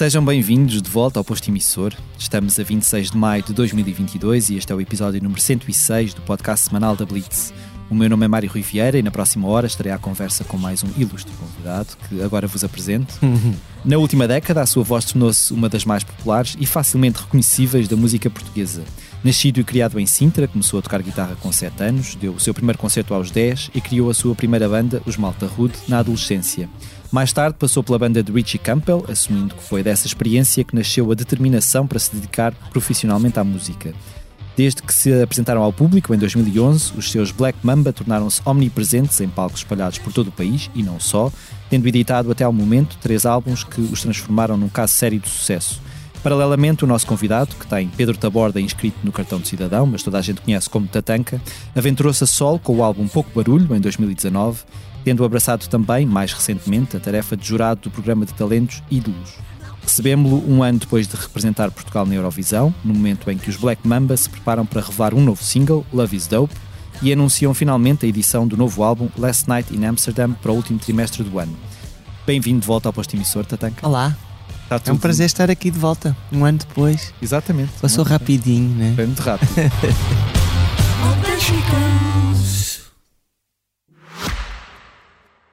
Sejam bem-vindos de volta ao posto emissor. Estamos a 26 de maio de 2022 e este é o episódio número 106 do podcast semanal da Blitz. O meu nome é Mário Rui Vieira e na próxima hora estarei à conversa com mais um ilustre convidado que agora vos apresento. na última década, a sua voz tornou-se uma das mais populares e facilmente reconhecíveis da música portuguesa. Nascido e criado em Sintra, começou a tocar guitarra com 7 anos, deu o seu primeiro concerto aos 10 e criou a sua primeira banda, os Malta Rude, na adolescência. Mais tarde passou pela banda de Richie Campbell, assumindo que foi dessa experiência que nasceu a determinação para se dedicar profissionalmente à música. Desde que se apresentaram ao público em 2011, os seus Black Mamba tornaram-se omnipresentes em palcos espalhados por todo o país e não só, tendo editado até ao momento três álbuns que os transformaram num caso sério de sucesso. Paralelamente, o nosso convidado, que tem Pedro Taborda inscrito no cartão de cidadão, mas toda a gente conhece como Tatanka, aventurou-se a sol com o álbum Pouco Barulho, em 2019, tendo abraçado também, mais recentemente, a tarefa de jurado do programa de talentos Ídolos. Recebemos-lo um ano depois de representar Portugal na Eurovisão, no momento em que os Black Mamba se preparam para revelar um novo single, Love is Dope, e anunciam finalmente a edição do novo álbum Last Night in Amsterdam para o último trimestre do ano. Bem-vindo de volta ao posto emissor, Tatanka. Olá. é um prazer estar aqui de volta, um ano depois. Exatamente. Passou rapidinho, né? Foi muito rápido.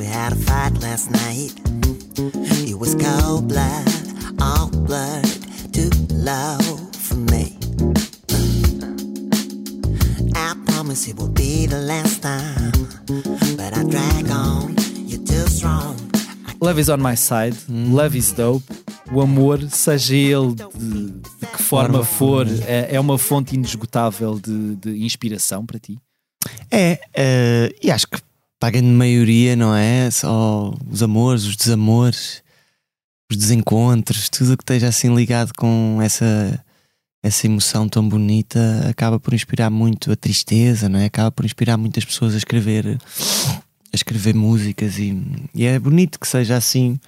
we had a fight last night. It was cold blood, all blood, too low for me. I promise it will be the last time, but I drag on, you're too strong. Love is on my side, love is dope. O amor, seja ele de, de que forma for, é, é, uma fonte inesgotável de, de inspiração para ti? É, uh, e acho que para a grande maioria, não é? Só os amores, os desamores, os desencontros, tudo o que esteja assim ligado com essa, essa emoção tão bonita acaba por inspirar muito a tristeza, não é? Acaba por inspirar muitas pessoas a escrever, a escrever músicas e, e é bonito que seja assim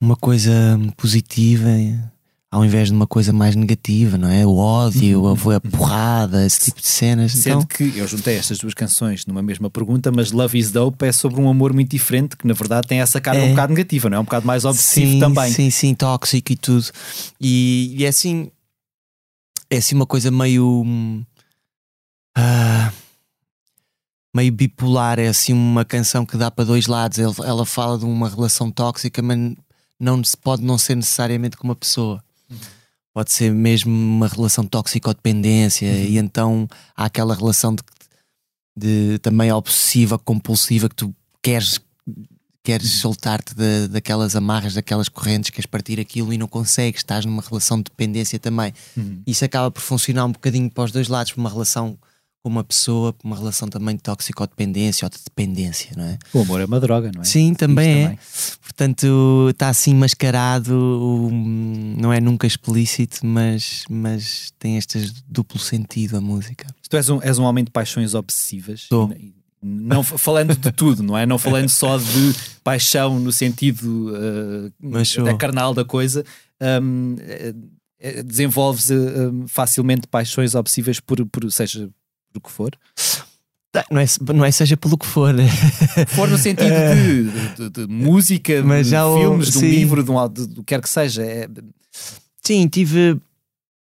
uma coisa positiva ao invés de uma coisa mais negativa, não é? O ódio, uhum. a, a porrada, esse tipo de cenas. Sendo então... que eu juntei estas duas canções numa mesma pergunta, mas Love is Dope é sobre um amor muito diferente, que na verdade tem essa cara é... um bocado negativa, não é? Um bocado mais obsessivo sim, também. Sim, sim, tóxico e tudo. E, e é assim, é assim uma coisa meio. Uh, meio bipolar, é assim uma canção que dá para dois lados. Ela fala de uma relação tóxica, mas não pode não ser necessariamente com uma pessoa. Pode ser mesmo uma relação toxicodependência uhum. e então há aquela relação de, de, também obsessiva, compulsiva que tu queres queres uhum. soltar-te daquelas amarras, daquelas correntes, queres partir aquilo e não consegues, estás numa relação de dependência também. Uhum. Isso acaba por funcionar um bocadinho para os dois lados, uma relação uma pessoa, uma relação também de toxicodependência ou de dependência, não é? O amor é uma droga, não é? Sim, também é. Também. Portanto, está assim mascarado, não é nunca explícito, mas, mas tem este duplo sentido a música. Tu és um, és um homem de paixões obsessivas. Sou. Não falando de tudo, não é? Não falando só de paixão no sentido uh, da carnal da coisa. Um, eh, desenvolves uh, facilmente paixões obsessivas por, por seja do que for? Não é, não é seja pelo que for. For no sentido de, de, de música, Mas de já filmes, de um livro, de, um, de, do que quer que seja. É... Sim, tive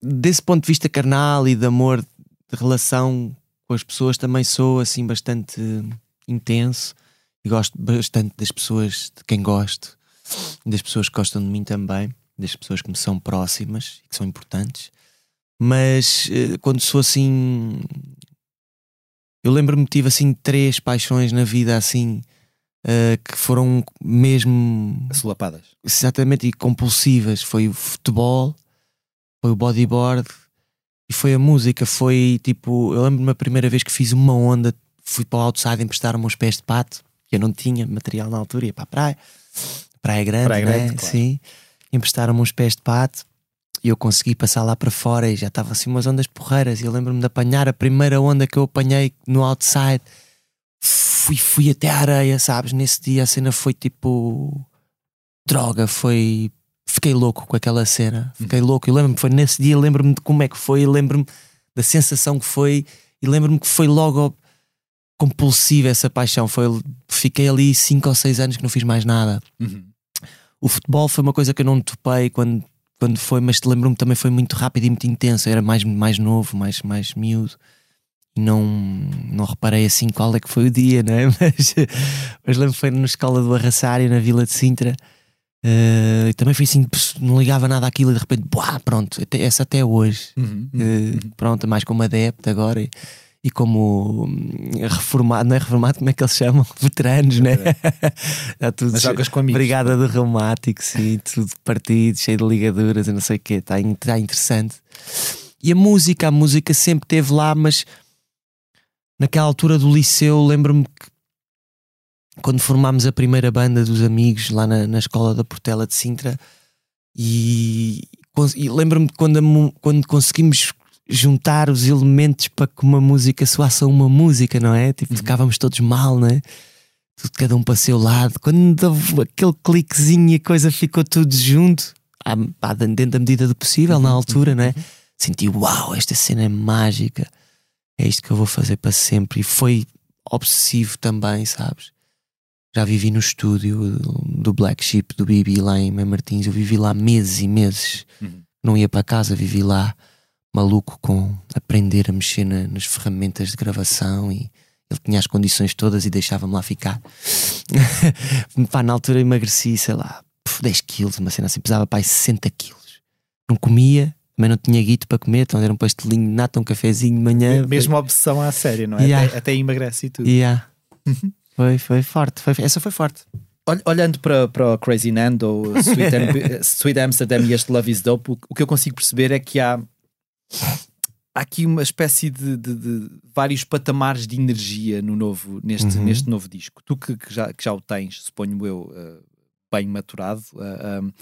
desse ponto de vista carnal e de amor, de relação com as pessoas, também sou assim bastante intenso e gosto bastante das pessoas de quem gosto, das pessoas que gostam de mim também, das pessoas que me são próximas e que são importantes. Mas eh, quando sou assim eu lembro-me que tive assim três paixões na vida assim uh, que foram mesmo Solapadas. exatamente e compulsivas. Foi o futebol, foi o bodyboard e foi a música. Foi tipo, eu lembro-me a primeira vez que fiz uma onda, fui para o outside emprestar-me uns pés de pato, que eu não tinha material na altura, ia para a praia, praia grande, Praia né? Grande, claro. sim. Emprestaram-me uns pés de pato e eu consegui passar lá para fora e já estava assim umas ondas porreiras. E eu lembro-me de apanhar a primeira onda que eu apanhei no outside. Fui, fui até à areia, sabes? Nesse dia a cena foi tipo droga, foi. Fiquei louco com aquela cena, fiquei louco. E lembro-me, foi nesse dia, lembro-me de como é que foi, lembro-me da sensação que foi, e lembro-me que foi logo compulsiva essa paixão. Foi, fiquei ali cinco ou seis anos que não fiz mais nada. Uhum. O futebol foi uma coisa que eu não topei quando, quando foi, mas lembro-me também foi muito rápido e muito intenso. Eu era mais, mais novo, mais, mais miúdo. E não, não reparei assim qual é que foi o dia, não é? Mas, mas lembro que foi na escola do Arraçário, na Vila de Sintra. Eh, e também foi assim, não ligava nada àquilo e de repente, buá, pronto, até, essa até hoje. Uhum. Eh, pronto, mais como adepto agora e, e como hum, reformado, não é reformado, como é que eles chamam? Veteranos, né? Já tudo Mas jogas com amigos. Brigada do reumático, sim, tudo partido, cheio de ligaduras e não sei o quê, está tá interessante. E a música, a música sempre esteve lá, mas naquela altura do liceu, lembro-me que quando formámos a primeira banda dos amigos lá na, na escola da Portela de Sintra, e, e lembro-me quando, quando conseguimos juntar os elementos para que uma música soasse a uma música, não é? Tipo, tocávamos todos mal, não é? Tudo, cada um para o seu lado. Quando aquele cliquezinho e a coisa ficou tudo junto, à- pá, dentro da medida do possível, na altura, não é? Senti, uau, esta cena é mágica. É isto que eu vou fazer para sempre. E foi obsessivo também, sabes? Já vivi no estúdio do Black Sheep, do Bibi, lá em Mãe Martins. Eu vivi lá meses e meses. Uhum. Não ia para casa, vivi lá maluco com aprender a mexer na- nas ferramentas de gravação e ele tinha as condições todas e deixava-me lá ficar. Pá, na altura emagreci, sei lá, puf, 10 quilos, uma cena assim, pesava pá, 60 quilos. Não comia, também não tinha guito para comer, então era um pastelinho de nata, um cafezinho de manhã. Mesmo a obsessão à séria, não é? Yeah. Até, até emagrece e tudo. Yeah. Foi, foi forte, foi, essa foi forte. Ol- Olhando para, para o Crazy Nando, Sweet, Am- Sweet Amsterdam e este Love is Dope, o, o que eu consigo perceber é que há, há aqui uma espécie de, de- de vários patamares de energia no novo, neste, Uhum. neste novo disco. Tu que, que já, que já o tens, suponho eu, eh, bem maturado, eh, um, o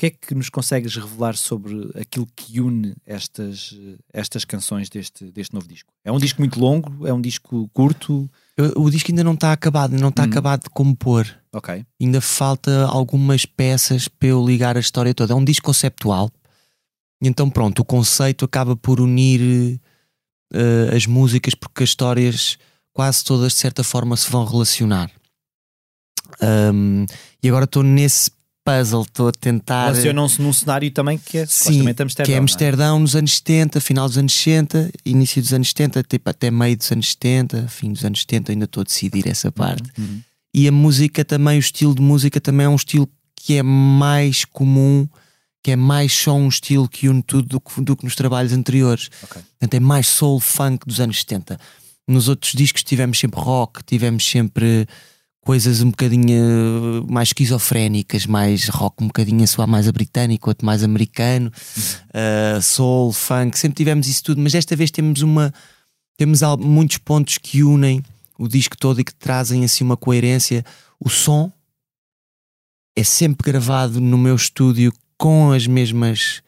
que é que nos consegues revelar sobre aquilo que une estas, estas canções deste, deste novo disco? É um disco muito longo? É um disco curto? O disco ainda não está acabado, não está Hum. acabado de compor. Ok. ainda falta algumas peças para eu ligar a história toda. É um disco conceptual. E então, pronto, o conceito acaba por unir eh, as músicas porque as histórias quase todas de certa forma se vão relacionar. Ahm, e agora estou nesse puzzle, estou a tentar. Relacionam-se num cenário também que é Sim, Amsterdão. que é Amsterdão nos anos 70, final dos anos 60, início dos anos 70, tipo até meio dos anos 70, fim dos anos 70, ainda estou a decidir essa parte. Uhum. E a música também, o estilo de música também é um estilo que é mais comum, que é mais só um estilo que une tudo do que, do que nos trabalhos anteriores. Ok. Portanto, é mais soul funk dos anos 70. Nos outros discos tivemos sempre rock, tivemos sempre coisas um bocadinho mais esquizofrénicas, mais rock um bocadinho a soar mais a britânico, outro mais americano, eh, soul, funk, sempre tivemos isso tudo, mas desta vez temos uma temos muitos pontos que unem o disco todo e que trazem assim uma coerência. O som é sempre gravado no meu estúdio com as mesmas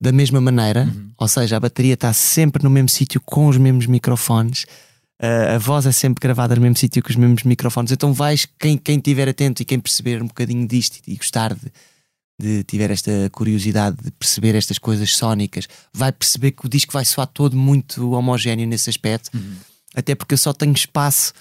da mesma maneira, ou seja, a bateria está sempre no mesmo sítio com os mesmos microfones. Uh, a voz é sempre gravada no mesmo sítio com os mesmos microfones. Então vais, quem, quem estiver atento e quem perceber um bocadinho disto e gostar de, de tiver esta curiosidade de perceber estas coisas sónicas, vai perceber que o disco vai soar todo muito homogéneo nesse aspecto, até porque eu só tenho espaço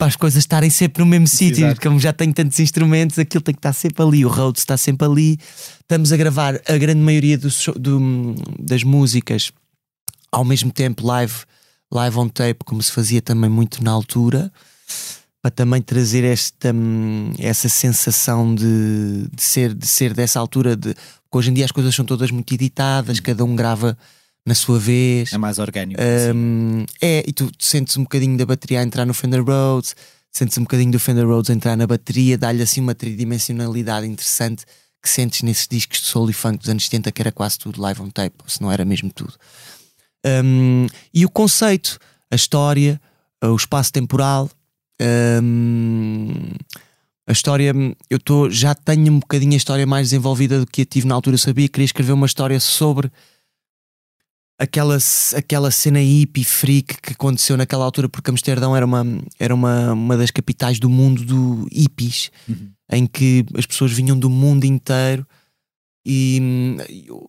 para as coisas estarem sempre no mesmo sítio, como já tenho tantos instrumentos, aquilo tem que estar sempre ali, o Rhodes está sempre ali. Estamos a gravar a grande maioria do do- das músicas ao mesmo tempo live, live on tape, como se fazia também muito na altura, para também trazer esta hum, essa sensação de, de ser de ser dessa altura de porque hoje em dia as coisas são todas muito editadas, cada um grava na sua vez. É mais orgânico. assim. Um, é, e tu sentes um bocadinho da bateria a entrar no Fender Rhodes, sentes um bocadinho do Fender Rhodes entrar na bateria, dá-lhe assim uma tridimensionalidade interessante que sentes nesses discos de soul e funk dos anos 70, que era quase tudo live on tape, se não era mesmo tudo. Um, e o conceito, a história, o espaço temporal. Um, a história, eu tô, já tenho um bocadinho a história mais desenvolvida do que eu tive na altura. Eu sabia que queria escrever uma história sobre aquela, aquela cena hippie freak que aconteceu naquela altura, porque Amsterdão era uma, era uma, uma das capitais do mundo do hippies, uhum. em que as pessoas vinham do mundo inteiro e hum,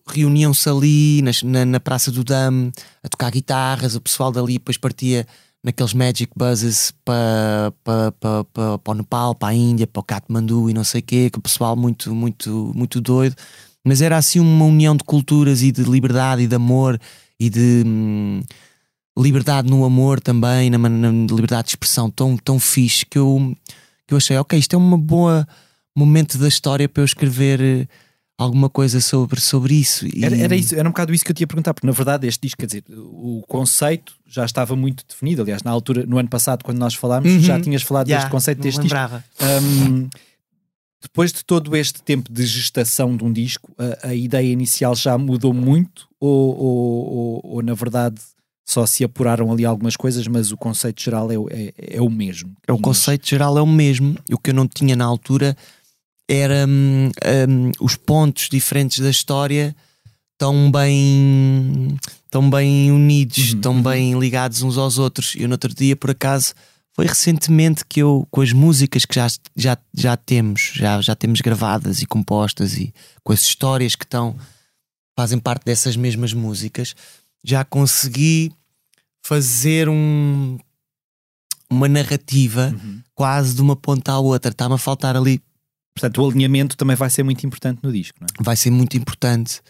reuniam-se ali na, na, Praça do Dam a tocar guitarras. O pessoal dali depois partia naqueles magic buzzes para pa, pa, pa, pa, o Nepal, para a Índia, para o Katmandu e não sei o quê, que o pessoal muito, muito, muito doido. Mas era assim uma união de culturas e de liberdade e de amor e de hum, liberdade no amor também, na, na, liberdade de expressão tão, tão fixe que eu, que eu achei, ok, isto é um boa momento da história para eu escrever alguma coisa sobre, sobre isso. E... Era, era, isso. era um bocado isso que eu tinha a perguntar, porque na verdade este disco, quer dizer, o conceito já estava muito definido. Aliás, na altura, no ano passado, quando nós falámos, uhum. já tinhas falado yeah, deste conceito deste lembrava. disco. Um, depois de todo este tempo de gestação de um disco, a, a ideia inicial já mudou muito? Ou, ou, ou, ou, na verdade só se apuraram ali algumas coisas, mas o conceito geral é, é, é o mesmo? É o conceito geral é o mesmo. O que eu não tinha na altura era um, um, os pontos diferentes da história tão bem tão bem unidos, uhum, tão uhum. bem ligados uns aos outros. E no outro dia, por acaso, foi recentemente que eu, com as músicas que já, já, já temos, já, já temos gravadas e compostas, e com as histórias que estão, fazem parte dessas mesmas músicas, já consegui fazer um, uma narrativa uhum. quase de uma ponta à outra. Está-me a faltar ali Portanto, o alinhamento também vai ser muito importante no disco, não é? Vai ser muito importante.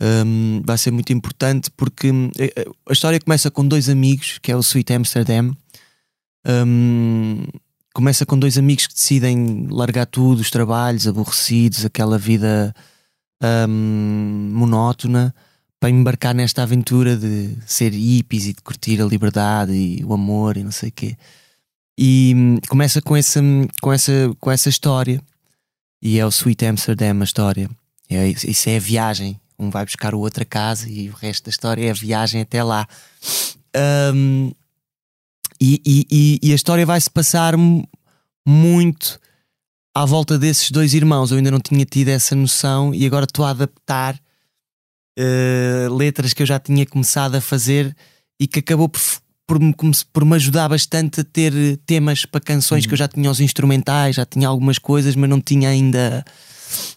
Um, vai ser muito importante porque hum, a história começa com dois amigos, que é o Sweet Amsterdam. Um, começa com dois amigos que decidem largar tudo, os trabalhos, aborrecidos, aquela vida um, monótona, para embarcar nesta aventura de ser hippies e de curtir a liberdade e o amor e não sei o quê. E hum, começa com essa, com essa, com essa história e é o Sweet Amsterdam a história. É, isso é a viagem. Um vai buscar o outro a casa e o resto da história é a viagem até lá. Um, e, e, e, a história vai se passar muito à volta desses dois irmãos. Eu ainda não tinha tido essa noção e agora estou a adaptar uh, letras que eu já tinha começado a fazer e que acabou por por, por me ajudar bastante a ter temas para canções uhum. que eu já tinha os instrumentais, já tinha algumas coisas, mas não tinha ainda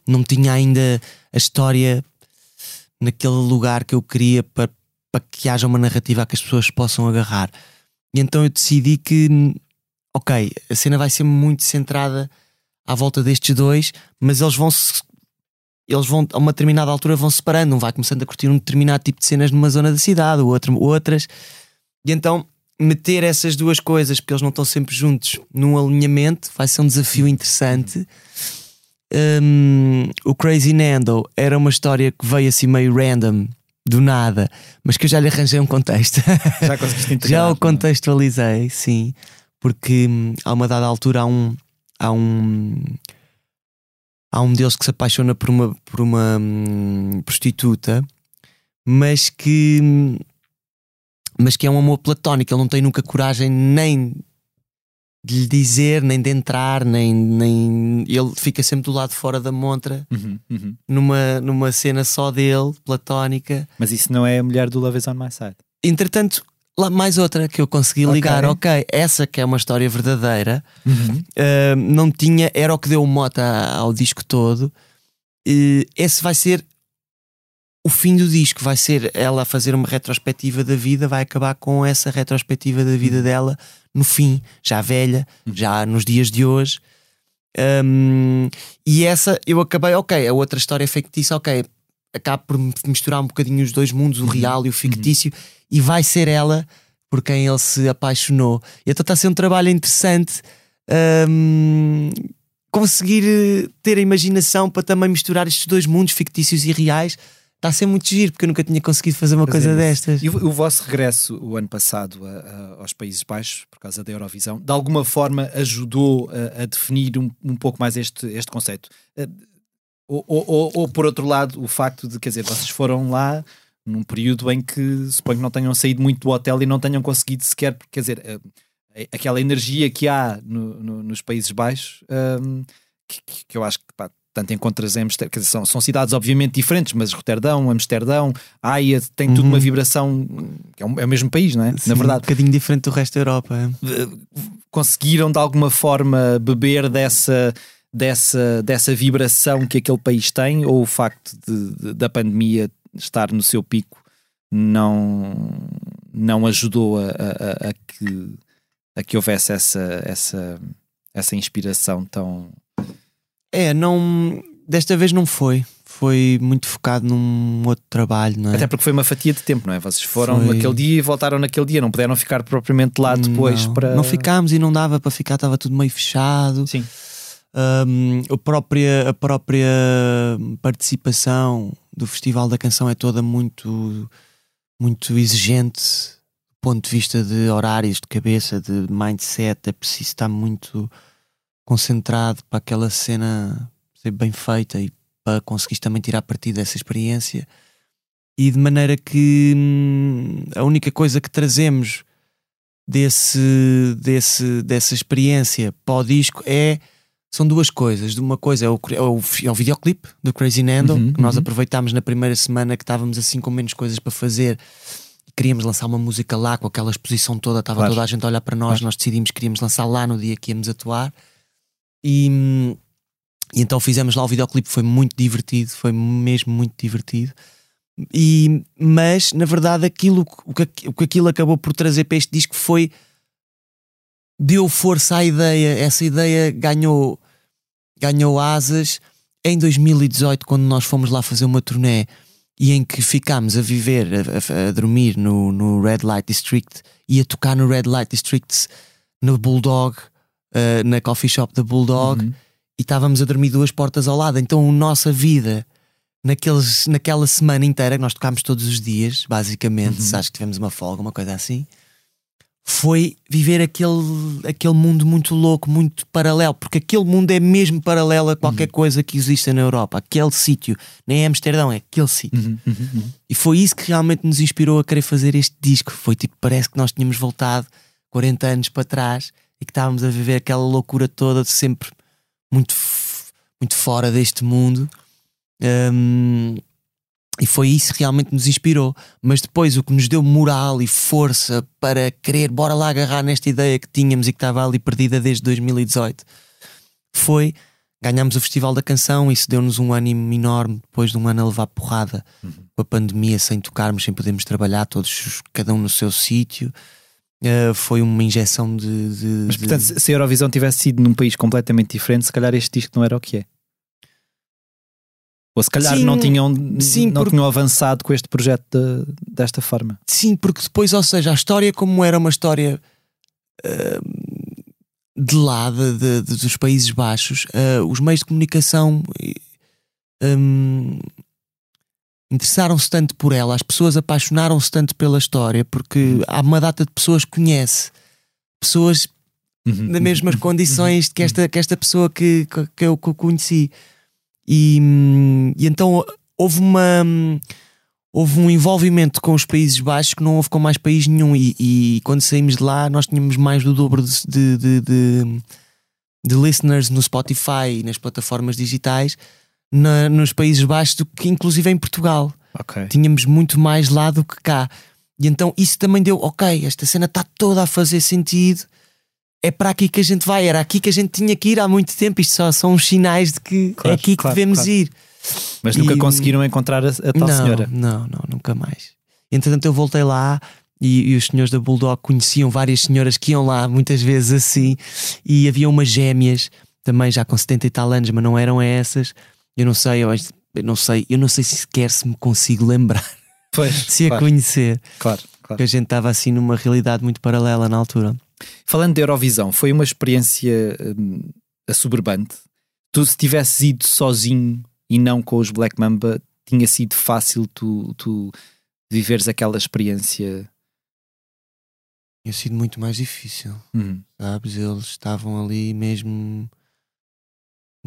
não tinha ainda a história naquele lugar que eu queria para, para que haja uma narrativa que as pessoas possam agarrar. E então eu decidi que ok, a cena vai ser muito centrada à volta destes dois, mas eles vão se eles vão a uma determinada altura vão separando, um vai começando a curtir um determinado tipo de cenas numa zona da cidade, outro outras e então meter essas duas coisas, porque eles não estão sempre juntos, num alinhamento, vai ser um desafio interessante. Um, o Crazy Nando era uma história que veio assim meio random, do nada, mas que eu já lhe arranjei um contexto. Já conseguiste integrar, Já o é? contextualizei, sim, porque hum, a uma dada altura há um. Há um há um deles que se apaixona por uma, por uma hum, prostituta, mas que hum, mas que é um amor platónico. Ele não tem nunca coragem nem de lhe dizer, nem de entrar, nem, nem. Ele fica sempre do lado fora da montra, uhum, uhum. Numa, numa cena só dele, platónica. Mas isso não é a mulher do Love is on My Side. Entretanto, lá mais outra que eu consegui ligar, ok, okay essa que é uma história verdadeira, uhum. uh, não tinha, era o que deu mota ao disco todo. Uh, esse vai ser o fim do disco vai ser ela fazer uma retrospectiva da vida, vai acabar com essa retrospectiva da vida uhum. dela no fim, já velha, uhum. já nos dias de hoje. Um, e essa eu acabei, ok, a outra história é fictícia, ok, acabo por misturar um bocadinho os dois mundos, o uhum. real e o fictício, e vai ser ela por quem ele se apaixonou. E então está a ser um trabalho interessante. Um, conseguir ter a imaginação para também misturar estes dois mundos fictícios e reais está a ser muito giro, porque eu nunca tinha conseguido fazer uma coisa isso. destas. E o, o vosso regresso o ano passado a- a- aos Países Baixos, por causa da Eurovisão, de alguma forma ajudou a, a definir um, um pouco mais este, este conceito? Eh, Ou, ou- ou- ou, por outro lado, o facto de, quer dizer, vocês foram lá num período em que suponho que não tenham saído muito do hotel e não tenham conseguido sequer, quer dizer, eh, aquela energia que há no- no- nos Países Baixos, ehm, que, que- que eu acho que pá, tanto encontras em Amsterdão, são, são cidades obviamente diferentes, mas Roterdão, Amsterdão, Haia, tem tudo Uhum. uma vibração, que é, um- é o mesmo país, não é? Sim, Na Um verdade, bocadinho diferente do resto da Europa. é. conseguiram de alguma forma beber dessa, dessa, dessa vibração que aquele país tem, ou o facto de- de- da pandemia estar no seu pico não, não ajudou a- a- a que, a que houvesse essa, essa, essa inspiração tão. É, não. Desta vez não foi. Foi muito focado num outro trabalho, não é? Até porque foi uma fatia de tempo, não é? Vocês foram Foi. naquele dia e voltaram naquele dia, não puderam ficar propriamente lá depois não, para. não ficámos e não dava para ficar, estava tudo meio fechado. Sim. Um, a, própria, a própria participação do Festival da Canção é toda muito, muito exigente do ponto de vista de horários, de cabeça, de mindset. É preciso estar muito concentrado para aquela cena ser bem feita e para conseguir também tirar partido dessa experiência. E de maneira que hum, a única coisa que trazemos desse, desse, dessa experiência para o disco é são duas coisas. Uma coisa é o, é o, é o videoclipe do Crazy Nando, Uhum, que nós uhum. aproveitámos na primeira semana que estávamos assim com menos coisas para fazer. Queríamos lançar uma música lá com aquela exposição toda, estava Claro. toda a gente a olhar para nós. Claro. Nós decidimos que queríamos lançar lá no dia que íamos atuar. E, e então fizemos lá o videoclipe, foi muito divertido, foi mesmo muito divertido. E, mas na verdade aquilo o que, o que aquilo acabou por trazer para este disco foi deu força à ideia, essa ideia ganhou ganhou asas em 2018 quando nós fomos lá fazer uma turnê e em que ficámos a viver, a, a- a dormir no, no Red Light District e a tocar no Red Light District no Bulldog, eh, na coffee shop da Bulldog Uhum. e estávamos a dormir duas portas ao lado. Então a nossa vida naqueles, naquela semana inteira, que nós tocámos todos os dias, basicamente, Uhum. acho que tivemos uma folga, uma coisa assim, foi viver aquele, aquele mundo muito louco, muito paralelo, porque aquele mundo é mesmo paralelo a qualquer Uhum. coisa que exista na Europa. Aquele sítio, nem é Amsterdão, é aquele sítio. Uhum, uhum, uhum. E foi isso que realmente nos inspirou a querer fazer este disco. Foi tipo, parece que nós tínhamos voltado 40 anos para trás e que estávamos a viver aquela loucura toda de sempre muito, muito fora deste mundo. Hum, e foi isso que realmente nos inspirou. Mas depois o que nos deu moral e força para querer, bora lá agarrar nesta ideia que tínhamos e que estava ali perdida desde 2018 foi ganhámos o Festival da Canção. Isso deu-nos um ânimo enorme depois de um ano a levar porrada com a pandemia, sem tocarmos, sem podermos trabalhar, todos, cada um no seu sítio. Uh, foi uma injeção de. de- Mas de- portanto, se se a Eurovisão tivesse sido num país completamente diferente, se calhar este disco não era o que é. Ou se calhar Sim, não, tinham, sim, não porque- tinham avançado com este projeto de- desta forma. Sim, porque depois, ou seja, a história, como era uma história uh, de lá, de, de- de- dos Países Baixos, uh, os meios de comunicação um, interessaram-se tanto por ela, as pessoas apaixonaram-se tanto pela história, porque há uma data de pessoas que conhece, pessoas nas mesmas condições que esta, que esta pessoa que, que, eu que eu conheci. E, e então houve uma. Houve um envolvimento com os Países Baixos que não houve com mais país nenhum. E, e quando saímos de lá, nós tínhamos mais do dobro de, de, de, de- de listeners no Spotify e nas plataformas digitais na- nos Países Baixos do que, inclusive, em Portugal Ok. tínhamos muito mais lá do que cá. E então isso também deu, ok, esta cena está toda a fazer sentido, é para aqui que a gente vai, era aqui que a gente tinha que ir há muito tempo. Isto só são os sinais de que Claro, é aqui que claro, devemos claro. ir. Mas nunca E- conseguiram encontrar a, a tal não, senhora. não, não, nunca mais. Entretanto, eu voltei lá e, e os senhores da Bulldog conheciam várias senhoras que iam lá muitas vezes assim, e havia umas gêmeas também já com 70 e tal anos, mas não eram essas. Eu não sei, eu, acho- eu não sei, eu não sei se sequer se me consigo lembrar Pois, se a claro, conhecer. claro, claro. Porque a gente estava assim numa realidade muito paralela na altura. Falando de Eurovisão, foi uma experiência hum, assoberbante. Tu, se tivesses ido sozinho e não com os Black Mamba, tinha sido fácil tu, tu viveres aquela experiência? Tinha sido muito mais difícil, Uhum. sabes? Eles estavam ali mesmo.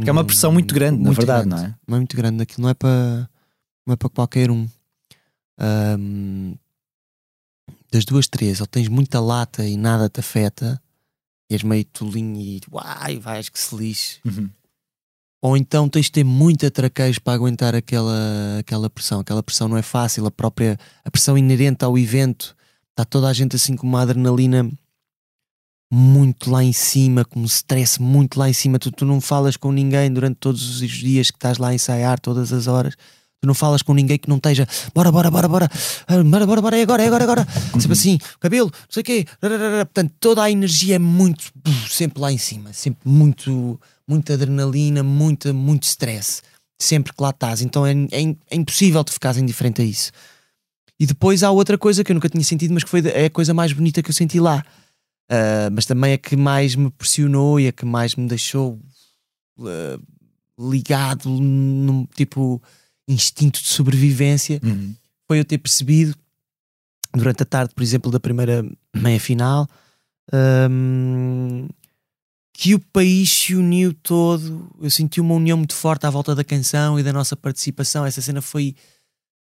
Que é uma pressão muito grande, na verdade, grande. não é? Não é muito grande, aquilo não é para não é para qualquer um. Ahm, das duas, três, ou tens muita lata e nada te afeta, e és meio tolinho e uai, vais que se lixe. Uhum. Ou então tens de ter muita traquejo para aguentar aquela, aquela pressão. Aquela pressão não é fácil, a própria a pressão inerente ao evento. Está toda a gente assim com uma adrenalina muito lá em cima, com um stress muito lá em cima. Tu, tu não falas com ninguém durante todos os dias que estás lá a ensaiar, todas as horas. Tu não falas com ninguém que não esteja bora, bora, bora, bora, Ah, bora, bora, bora, é agora, é agora, é agora. Sempre assim, cabelo, não sei o quê. Portanto, toda a energia é muito, sempre lá em cima, sempre muito, muita adrenalina, muita, muito stress. Sempre que lá estás. Então é, é, é impossível tu ficares indiferente a isso. E depois há outra coisa que eu nunca tinha sentido, mas que foi é a coisa mais bonita que eu senti lá. Ah, mas também a que mais me pressionou e a que mais me deixou ah, ligado num tipo instinto de sobrevivência Uhum. foi eu ter percebido durante a tarde, por exemplo, da primeira meia final, hum, que o país se uniu todo. Eu senti uma união muito forte à volta da canção e da nossa participação. Essa cena foi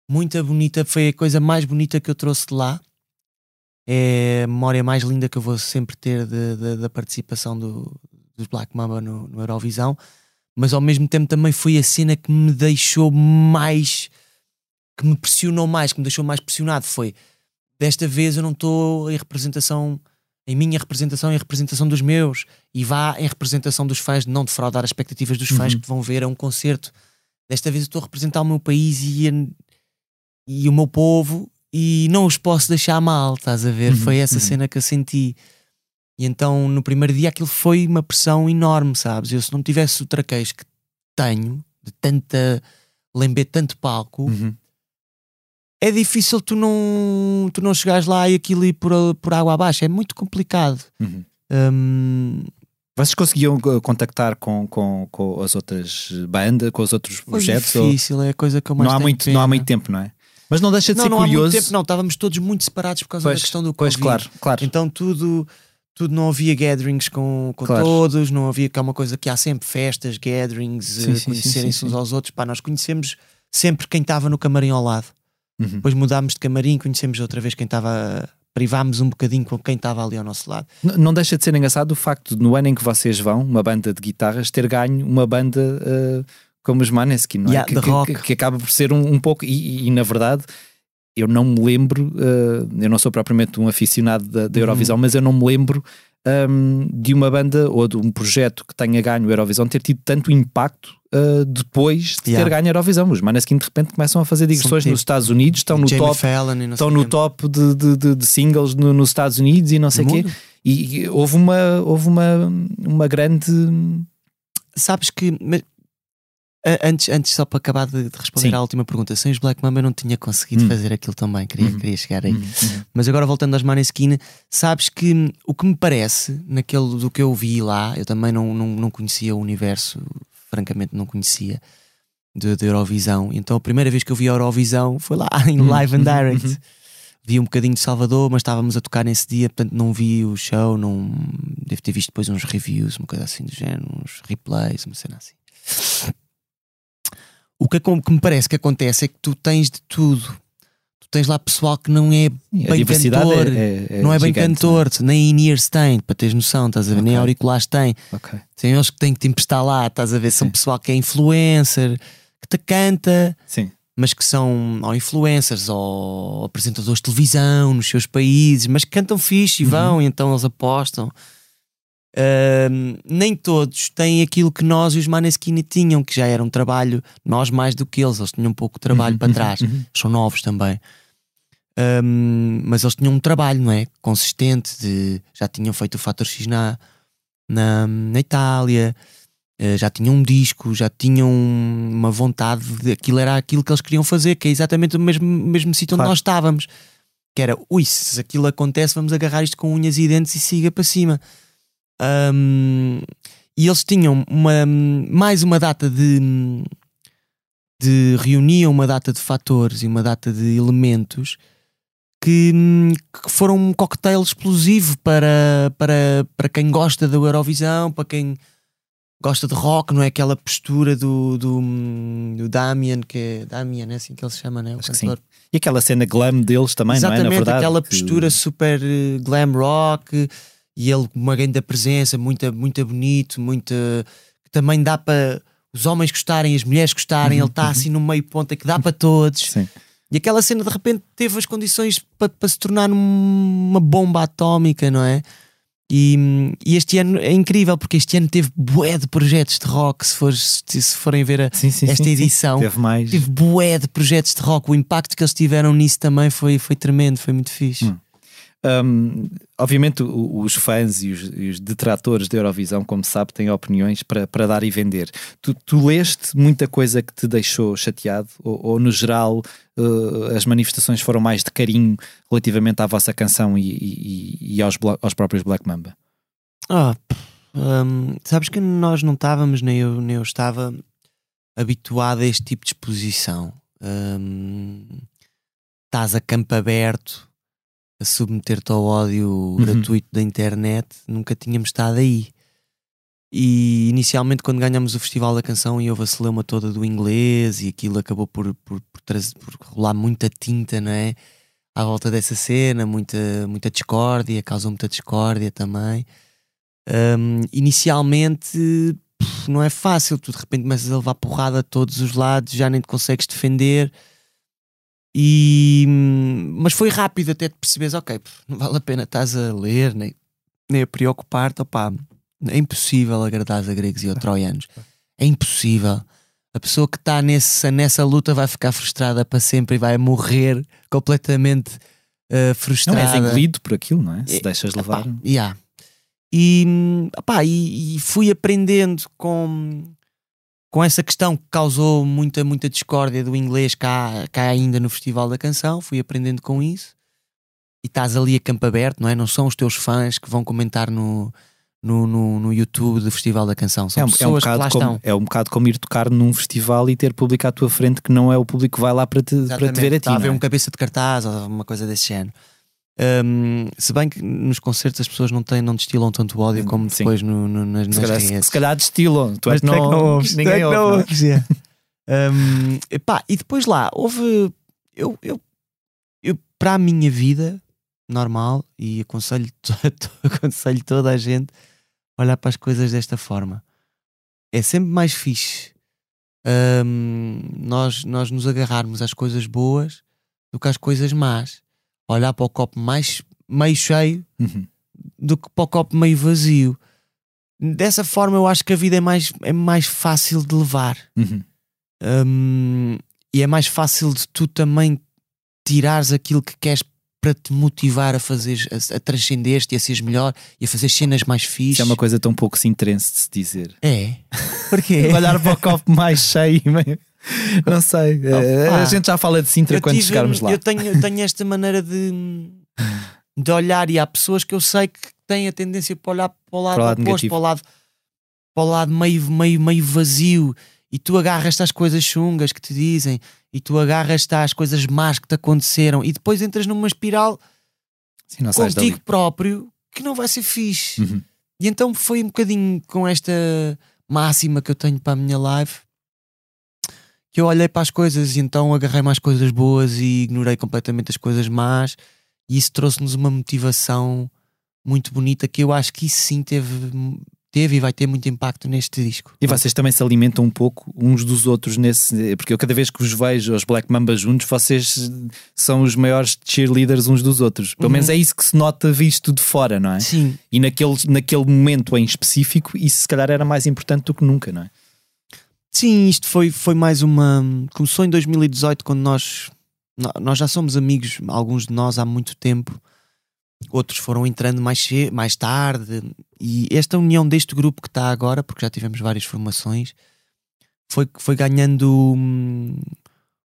muito bonita, foi a coisa mais bonita que eu trouxe de lá. É a memória mais linda que eu vou sempre ter de- de- da participação do, dos Black Mamba no, no Eurovisão, mas ao mesmo tempo também foi a cena que me deixou mais que me pressionou mais, que me deixou mais pressionado foi desta vez eu não estou em representação em minha representação, em representação dos meus e vá em representação dos fãs, de não defraudar as expectativas dos fãs Uhum. que vão ver a um concerto. Desta vez eu estou a representar o meu país e, e o meu povo e não os posso deixar mal, estás a ver? Uhum, Foi essa uhum. cena que eu senti. E então no primeiro dia aquilo foi uma pressão enorme, sabes? Eu se não tivesse o traquejo que tenho, de tanta lember tanto palco, Uhum. é difícil tu não, tu não chegares lá e aquilo ir por, por água abaixo. É muito complicado. Uhum. Hum, Vocês conseguiam uh, contactar com, com, com as outras bandas, com os outros foi projetos? ou- difícil, é a coisa que eu mais Não há, muito, não há pena. muito tempo, não é? Mas não deixa de Não, ser não há muito curioso. tempo, não. Estávamos todos muito separados por causa Pois, da questão do Pois, Covid. claro, claro. Então tudo, tudo não havia gatherings com, com Claro. todos, não havia que é uma coisa que há sempre festas, gatherings, eh, conhecerem-se uns aos outros. Pá, nós conhecemos sempre quem estava no camarim ao lado. Uhum. Depois mudámos de camarim, conhecemos outra vez quem estava. Privámos um bocadinho com quem estava ali ao nosso lado. N- Não deixa de ser engraçado o facto de, no ano em que vocês vão, uma banda de guitarras, ter ganho uma banda uh, como os Maneskin, não é? Yeah, que, que- que- que acaba por ser um, um pouco. E, e- na verdade, eu não me lembro, uh, eu não sou propriamente um aficionado da, da Uhum. Eurovisão, mas eu não me lembro um, de uma banda ou de um projeto que tenha ganho a Eurovisão ter tido tanto impacto uh, depois de Yeah. ter ganho a Eurovisão. Os Maneskin de repente começam a fazer digressões tipo- nos Estados Unidos, estão no Jamie top. Estão no top de, de, de- singles no- nos Estados Unidos e não sei o quê. E, e houve uma, houve uma, uma grande. Sabes que. Antes, antes, só para acabar de, de responder Sim. à última pergunta, sem os Black Mamba eu não tinha conseguido Hum. fazer aquilo também, queria, Uhum. queria chegar aí. Uhum. Mas agora voltando aos Maneskin, sabes que hum, o que me parece, naquele do que eu vi lá, eu também não, não, não conhecia o universo, francamente não conhecia, de, de Eurovisão. Então a primeira vez que eu vi a Eurovisão foi lá em Uhum, live and uhum, direct. uhum. Vi um bocadinho de Salvador, mas estávamos a tocar nesse dia, portanto não vi o show, não devo ter visto depois uns reviews, uma coisa assim do género, uns replays, uma cena assim. O que, que me parece que acontece é que tu tens de tudo. Tu tens lá pessoal que não é E a bem cantor, é, é- é não é bem gigante, cantor, nem in-ears tem, para teres noção, estás a ver? Nem Ok. auriculares tem. não é? Ok. Tem eles que têm que te emprestar lá, estás a ver? São Sim. pessoal que é influencer, que te canta, Sim. mas que são ou influencers ou apresentadores de televisão nos seus países, mas que cantam fixe e Uhum. vão, e então eles apostam. Ahm, nem todos têm aquilo que nós e os Maneskin tinham, que já era um trabalho, nós mais do que eles, eles tinham um pouco de trabalho Uhum, para uhum, trás, uhum. são novos também. Ahm, mas eles tinham um trabalho, não é? Consistente, de, já tinham feito o Fator X na, na, na Itália, eh, já tinham um disco, já tinham uma vontade de aquilo era aquilo que eles queriam fazer, que é exatamente o mesmo, mesmo sítio onde Claro. nós estávamos. Que era, ui, se aquilo acontece, vamos agarrar isto com unhas e dentes e siga para cima. Ahm, e eles tinham uma, mais uma data de, de reuniam uma data de fatores e uma data de elementos que, que foram um cocktail explosivo para, para, para quem gosta da Eurovisão, para quem gosta de rock, não é? Aquela postura do, do, do Damian, que é Damian, é assim que ele se chama, não é? O Acho que cantor. E aquela cena glam deles também, não é? Exatamente, Na verdade, aquela que- postura super eh, glam rock e ele com uma grande presença, muito, muito bonito, muito que também dá para os homens gostarem, as mulheres gostarem, ele está assim no meio ponta que dá para todos. Uhum, Sim. E aquela cena de repente teve as condições para, para se tornar um- uma bomba atómica, não é? E, e este ano é incrível porque este ano teve bué de projetos de rock. Se, fores, se forem ver a- Sim, sim, esta sim, edição, Teve mais. Tive bué de projetos de rock. O impacto que eles tiveram nisso também foi, foi tremendo, foi muito fixe. Hum. Hum, obviamente, os fãs e os, e os detratores da Eurovisão, como sabe, têm opiniões para, para dar e vender. Tu, tu leste muita coisa que te deixou chateado? Ou, ou, no geral, eh, as manifestações foram mais de carinho relativamente à vossa canção e, e- e aos, aos próprios Black Mamba? Ah, pff, hum, sabes que nós não estávamos, nem eu, nem eu estava habituado a este tipo de exposição. Hum, Estás a campo aberto a submeter-te ao ódio gratuito da internet, nunca tínhamos estado aí. E inicialmente, quando ganhamos o Festival da Canção, e houve a celeuma toda do inglês, e aquilo acabou por, por, por, trazer- por rolar muita tinta, não é? À volta dessa cena, muita, muita discórdia, causou muita discórdia também. Hum, inicialmente pff, não é fácil, tu de repente começas a levar porrada a todos os lados, já nem te consegues defender. E, mas foi rápido até te perceberes, ok, não vale a pena estás a ler, nem, nem a preocupar-te, opá, é impossível agradar a gregos e a troianos. É impossível. A pessoa que está nessa, nessa luta vai ficar frustrada para sempre e vai morrer completamente Não frustrada. és engolido por aquilo, não é? Se É, deixas levar. yeah. E, epá, e, e fui aprendendo com, com essa questão que causou muita, muita discórdia do inglês cá, cá ainda no Festival da Canção. Fui aprendendo com isso. E estás ali a campo aberto, não é? Não são os teus fãs que vão comentar no, no, no, no YouTube do Festival da Canção. São É um, é, um pessoas que lá bocado como, estão. é um bocado como ir tocar num festival e ter público à tua frente que não é o público que vai lá para te, para te ver a ti. Está a ver é? um cabeça de cartaz ou uma coisa desse género. Hum, se bem que nos concertos as pessoas não, têm, não destilam tanto ódio como Sim. depois no, no- nas, se, nas calhar, se, se calhar destilam. Tu és Mas é que não ouves, tu é ninguém que não ouve. não é? ouves, é. Hum, epá, e depois lá, houve. Eu, eu, eu, para a minha vida normal, e aconselho, aconselho toda a gente a olhar para as coisas desta forma. É sempre mais fixe hum, nós, nós nos agarrarmos às coisas boas do que às coisas más. Olhar para o copo mais meio cheio Uhum. do que para o copo meio vazio. Dessa forma, eu acho que a vida é mais, é mais fácil de levar. Uhum. Hum, e é mais fácil de tu também tirares aquilo que queres para te motivar a fazer, a, a transcender-te e a seres melhor e a fazer cenas mais fixes. Isso é uma coisa tão pouco sintrense de se dizer. É. Porquê? Olhar para o copo mais cheio. meio- Não sei. eh, Opa. a gente já fala de Sintra quando tive- chegarmos lá. Eu tenho, eu tenho esta maneira de, de olhar e há pessoas que eu sei que têm a tendência para olhar para o lado, Para o lado oposto, negativo. para o lado, para o lado meio, meio, meio vazio e tu agarras-te às coisas chungas que te dizem e tu agarras-te às coisas más que te aconteceram e depois entras numa espiral Sim, contigo próprio que não vai ser fixe. Uhum. E então foi um bocadinho com esta máxima que eu tenho para a minha live que eu olhei para as coisas e então agarrei mais coisas boas e ignorei completamente as coisas más e isso trouxe-nos uma motivação muito bonita que eu acho que isso sim teve, teve e vai ter muito impacto neste disco. E vocês também se alimentam um pouco uns dos outros nesse. Porque eu cada vez que vos vejo, os Black Mamba juntos, vocês são os maiores cheerleaders uns dos outros. Pelo Uhum. menos é isso que se nota visto de fora, não é? Sim, E naquele, naquele momento em específico, isso se calhar era mais importante do que nunca, não é? Sim, isto foi, foi mais uma. Começou em 2018, quando nós. nó- Nós já somos amigos, alguns de nós, há muito tempo. Outros foram entrando mais, mais tarde. E esta união deste grupo que está agora, porque já tivemos várias formações, foi, foi ganhando. hum,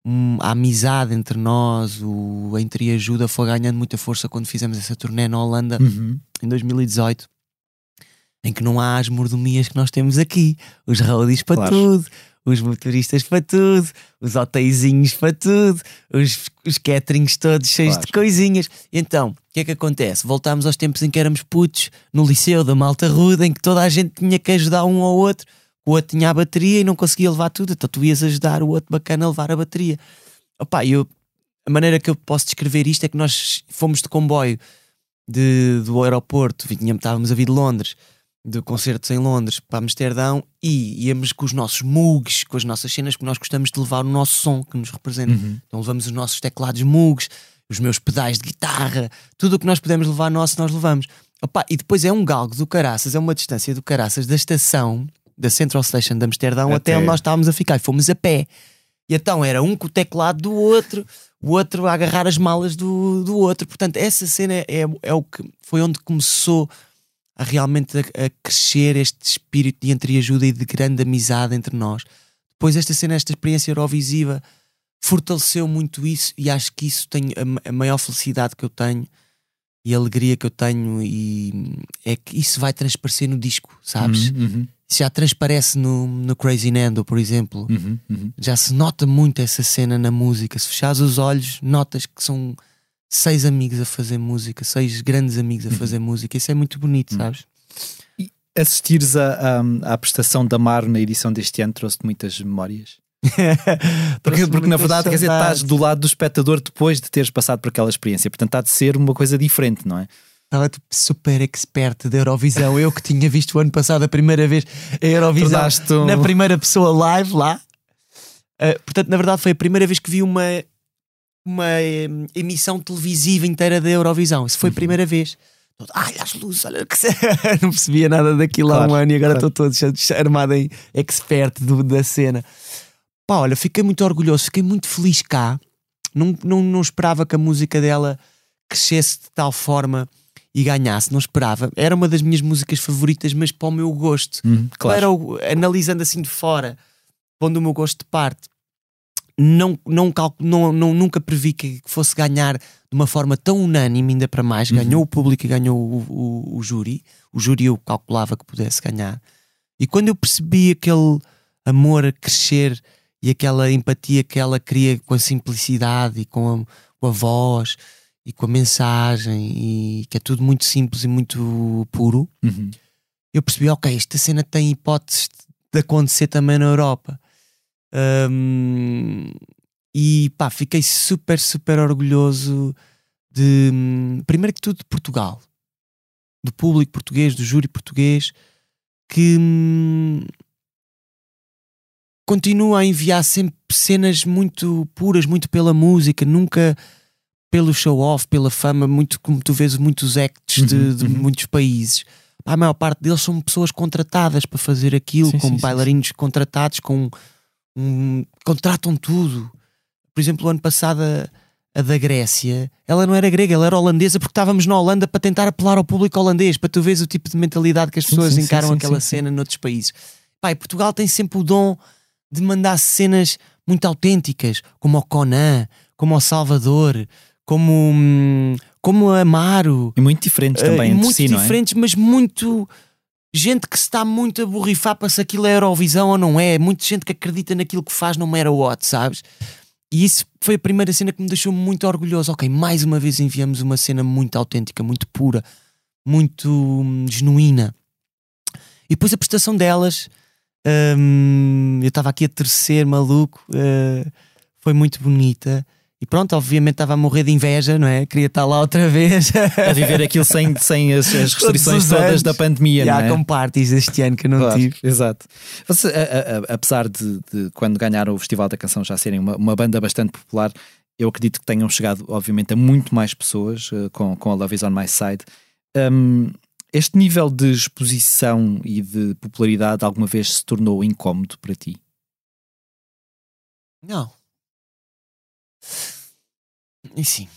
hum, a amizade entre nós, o a entreajuda foi ganhando muita força quando fizemos essa turnê na Holanda em 2018, em que não há as mordomias que nós temos aqui, os roadies para Claro. tudo, os motoristas para tudo, os hotéisinhos para tudo, os, os caterings todos cheios Claro. de coisinhas. Então, o que é que acontece? Voltámos aos tempos em que éramos putos, no liceu da Malta Ruda, em que toda a gente tinha que ajudar um ao outro, o outro tinha a bateria e não conseguia levar tudo, então tu ias ajudar o outro bacana a levar a bateria. Opa, eu, a maneira que eu posso descrever isto é que nós fomos de comboio de, do aeroporto, vinhamos, estávamos a vir de Londres, de concertos em Londres para Amsterdão e íamos com os nossos mugs, com as nossas cenas, porque nós gostamos de levar o nosso som que nos representa. Então levamos os nossos teclados mugs, os meus pedais de guitarra, tudo o que nós podemos levar nosso, nós levamos. Opa, e depois é um galgo do caraças, é uma distância do caraças da estação da Central Station de Amsterdão até, Até- onde nós estávamos a ficar e fomos a pé. E então era um com o teclado do outro, o outro a agarrar as malas do, do outro. Portanto, essa cena é, é o que foi onde começou a realmente a, a crescer este espírito de entreajuda e de grande amizade entre nós. Depois, esta cena, esta experiência Eurovisiva fortaleceu muito isso e acho que isso tem a, a maior felicidade que eu tenho e a alegria que eu tenho e é que isso vai transparecer no disco, sabes? Uhum, uhum, já transparece no, no Crazy Nando, por exemplo uhum, uhum. já se nota muito essa cena na música. Se fechares os olhos, notas que são seis amigos a fazer música, seis grandes amigos a fazer música. Isso é muito bonito, sabes? Assistires à, à, à prestação da Mar na edição deste ano trouxe-te muitas memórias. Porque, porque na verdade, quer dizer, estás do lado do espectador depois de teres passado por aquela experiência. Portanto, há de ser uma coisa diferente, não é? Estava tipo, super expert da Eurovisão. Eu que tinha visto o ano passado a primeira vez a Eurovisão um- na primeira pessoa live lá. Uh, portanto, na verdade, foi a primeira vez que vi uma, uma em, emissão televisiva inteira da Eurovisão. Isso Uhum. foi a primeira vez. Ai, as luzes, olha que não percebia nada daquilo há Claro, um ano e agora claro. estou todo armado em expert do- da cena. Pá, olha, fiquei muito orgulhoso, fiquei muito feliz cá. Não, não, não esperava que a música dela crescesse de tal forma e ganhasse, não esperava. Era uma das minhas músicas favoritas, mas para o meu gosto. Uhum, claro. O- analisando assim de fora, pondo o meu gosto de parte, não, não, não, não- nunca previ que fosse ganhar de uma forma tão unânime, ainda para mais. Ganhou o público e ganhou o, o, o júri. O júri eu calculava que pudesse ganhar. E quando eu percebi aquele amor a crescer e aquela empatia que ela cria com a simplicidade e com a, com a voz e com a mensagem, e que é tudo muito simples e muito puro Uhum. eu percebi, ok, esta cena tem hipóteses de acontecer também na Europa. Hum, e pá, fiquei super, super orgulhoso de, hum, primeiro que tudo, de Portugal, do público português, do júri português, que hum, continua a enviar sempre cenas muito puras, muito pela música, nunca pelo show-off, pela fama, muito como tu vês muitos acts de, Uhum, de uhum. muitos países. A maior parte deles são pessoas contratadas para fazer aquilo, Sim, como sim, sim, bailarinos contratados, com um, contratam tudo. Por exemplo, o ano passado a, a da Grécia, ela não era grega, ela era holandesa porque estávamos na Holanda para tentar apelar ao público holandês, para tu veres o tipo de mentalidade que as pessoas sim, sim, encaram sim, aquela cena noutros países. E Portugal tem sempre o dom de mandar cenas muito autênticas, como o Conan, como o Salvador, como, hum, como a Amaro. E muito diferentes também entre muito si, é? diferentes, mas muito gente que se está muito a borrifar para se aquilo é Eurovisão ou não é. Muita gente que acredita naquilo que faz no matter what, sabes? E isso foi a primeira cena que me deixou muito orgulhoso. Ok, mais uma vez enviamos uma cena muito autêntica, muito pura, muito hum, genuína. E depois a prestação delas, hum, eu estava aqui a terceiro maluco, eh, foi muito bonita. E pronto, obviamente estava a morrer de inveja, não é? Queria estar lá outra vez. A viver aquilo sem, sem as, as restrições todas da pandemia, E não há é? com parties este ano que eu não Claro, tive. Exato. Você, a- a- a- apesar de, de quando ganharam o Festival da Canção já serem uma, uma banda bastante popular, eu acredito que tenham chegado, obviamente, a muito mais pessoas eh, com, com a Love Is On My Side. Um, este nível de exposição e de popularidade alguma vez se tornou incómodo para ti? Não. E sim.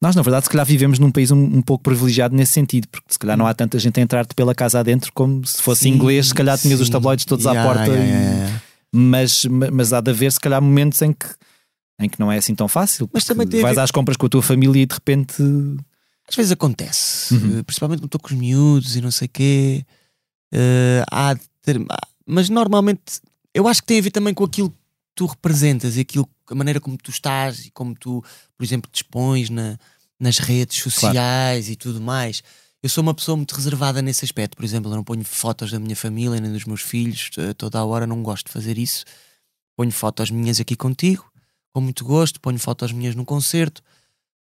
Nós, na verdade, se calhar vivemos num país um, um pouco privilegiado nesse sentido, porque se calhar não há tanta gente a entrar-te pela casa adentro como se fosse Sim, inglês, se calhar tinhas os tabloides todos à Yeah, porta. yeah, e- yeah, yeah. mas, ma- mas há de haver se calhar momentos em que, em que não é assim tão fácil. Mas também tem vais às compras com a tua família e de repente. Às vezes acontece, Uhum. principalmente quando estou com os miúdos e não sei o quê. eh, há de ter- mas normalmente eu acho que tem a ver também com aquilo que tu representas e aquilo, a maneira como tu estás e como tu, por exemplo, te expões na, nas redes sociais e tudo mais. Eu sou uma pessoa muito reservada nesse aspecto. Por exemplo, eu não ponho fotos da minha família nem dos meus filhos eh, toda a hora, não gosto de fazer isso. Ponho fotos minhas aqui contigo, com muito gosto. Ponho fotos minhas num concerto,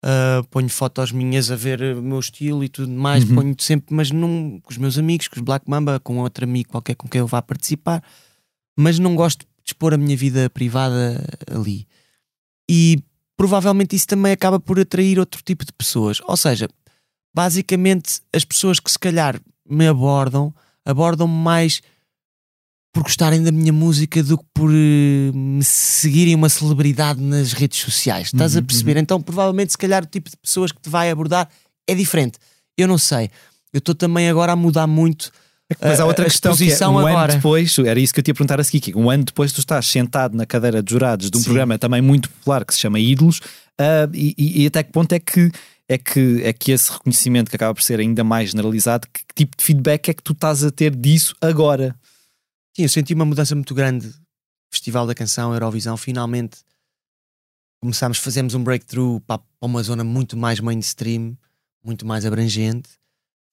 uh, ponho fotos minhas a ver o meu estilo e tudo mais. Uhum. Ponho sempre, mas não com os meus amigos, com os Black Mamba, com outro amigo qualquer com quem eu vá participar. Mas não gosto expor a minha vida privada ali. E provavelmente isso também acaba por atrair outro tipo de pessoas. Ou seja, basicamente as pessoas que se calhar me abordam, abordam-me mais por gostarem da minha música do que por eh, me seguirem uma celebridade nas redes sociais. Estás a Uhum, perceber? Então, provavelmente, se calhar, o tipo de pessoas que te vai abordar é diferente. Eu não sei. Eu estou também agora a mudar muito. Mas há outra a questão que é, um ano agora. depois, era isso que eu te ia perguntar a seguir, um ano depois tu estás sentado na cadeira de jurados de um Sim. programa também muito popular que se chama Ídolos, ah, e, e- e até que ponto é que, é, que, é que esse reconhecimento que acaba por ser ainda mais generalizado, que, que tipo de feedback é que tu estás a ter disso agora? Sim, eu senti uma mudança muito grande. Festival da Canção, Eurovisão, finalmente começámos, fazemos um breakthrough para, para uma zona muito mais mainstream, muito mais abrangente.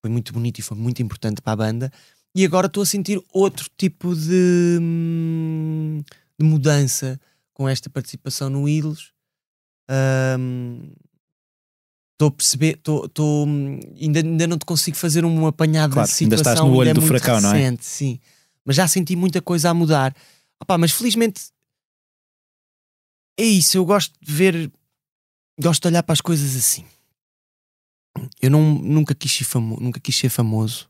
Foi muito bonito e foi muito importante para a banda. E agora estou a sentir outro tipo de, hum, de mudança com esta participação no Ídolos. Hum, Estou a perceber, estou, estou, hum, ainda, ainda não te consigo fazer um apanhado Claro, da ainda situação. estás no olho é do muito furacão, não é? recente, Sim, mas já senti muita coisa a mudar. Opá, mas felizmente é isso. Eu gosto de ver, gosto de olhar para as coisas assim. Eu não, nunca, quis ser famo, nunca quis ser famoso,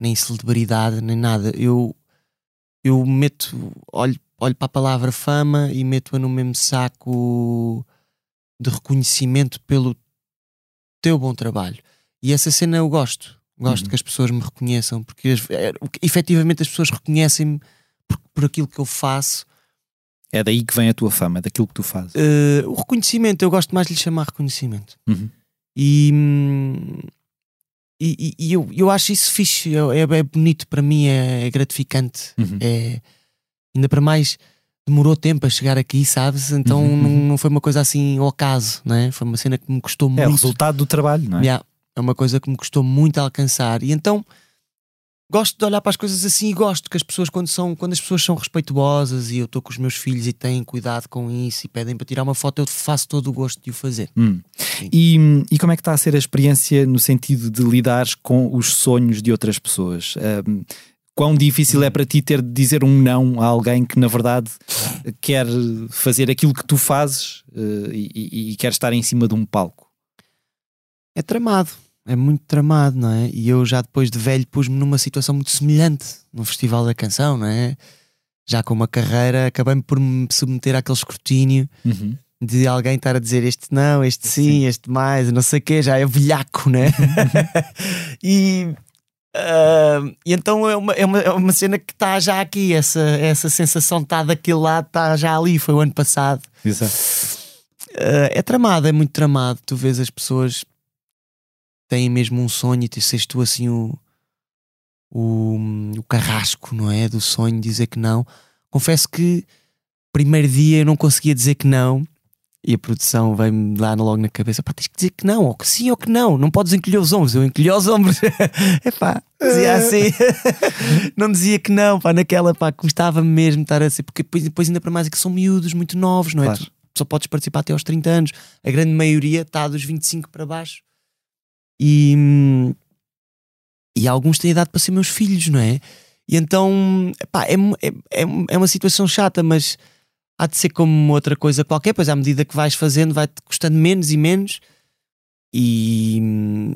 nem celebridade, nem nada. Eu, eu meto, olho, olho para a palavra fama e meto-a no mesmo saco de reconhecimento pelo teu bom trabalho. E essa cena eu gosto. Gosto Uhum. que as pessoas me reconheçam, porque é, efetivamente as pessoas reconhecem-me por, por aquilo que eu faço. É daí que vem a tua fama, daquilo que tu fazes. Eh, o reconhecimento, eu gosto mais de lhe chamar reconhecimento. Uhum. E, e, e- eu, eu acho isso fixe, é, é- é bonito para mim, é, é gratificante. Uhum. É, ainda para mais, demorou tempo a chegar aqui, sabes? Então Uhum, não, uhum. não foi uma coisa assim ao acaso, né? foi uma cena que me custou É o muito. resultado do trabalho, não é? Yeah, é uma coisa que me custou muito alcançar. E então gosto de olhar para as coisas assim e gosto que as pessoas, quando, são, quando as pessoas são respeituosas e eu estou com os meus filhos e têm cuidado com isso e pedem para tirar uma foto, eu faço todo o gosto de o fazer. Hum. E, e como é que está a ser a experiência no sentido de lidares com os sonhos de outras pessoas? Ahm, quão difícil é para ti ter de dizer um não a alguém que na verdade quer fazer aquilo que tu fazes e, e- e quer estar em cima de um palco? É tramado, é muito tramado, não é? E eu já depois de velho pus-me numa situação muito semelhante no Festival da Canção, não é? Já com uma carreira, acabei por me submeter àquele escrutínio Uhum. de alguém estar a dizer este não, este sim, este mais, não sei o quê, já é velhaco, né? e, ah, e então é uma, é, uma, é uma cena que está já aqui, essa, essa sensação está daquele lado, está já ali, foi o ano passado. Exato. Ah, é tramado, é muito tramado. Tu vês as pessoas têm mesmo um sonho e tu seres tu assim o, o, o carrasco, não é? Do sonho, dizer que não. Confesso que primeiro dia eu não conseguia dizer que não e a produção veio-me lá logo na cabeça: pá, tens que dizer que não, ou que sim ou que não, não podes encolher os ombros. Eu encolhi os ombros, epá, dizia assim, não dizia que não, pá, naquela, pá, custava-me mesmo estar assim, porque depois, depois ainda para mais é que são miúdos muito novos, não é? Claro. Tu só podes participar até aos 30 anos, a grande maioria está dos 25 para baixo e, e alguns têm idade para ser meus filhos, não é? E então, pá, é, é, é, é uma situação chata, mas há de ser como outra coisa qualquer, pois à medida que vais fazendo vai-te custando menos e menos. E,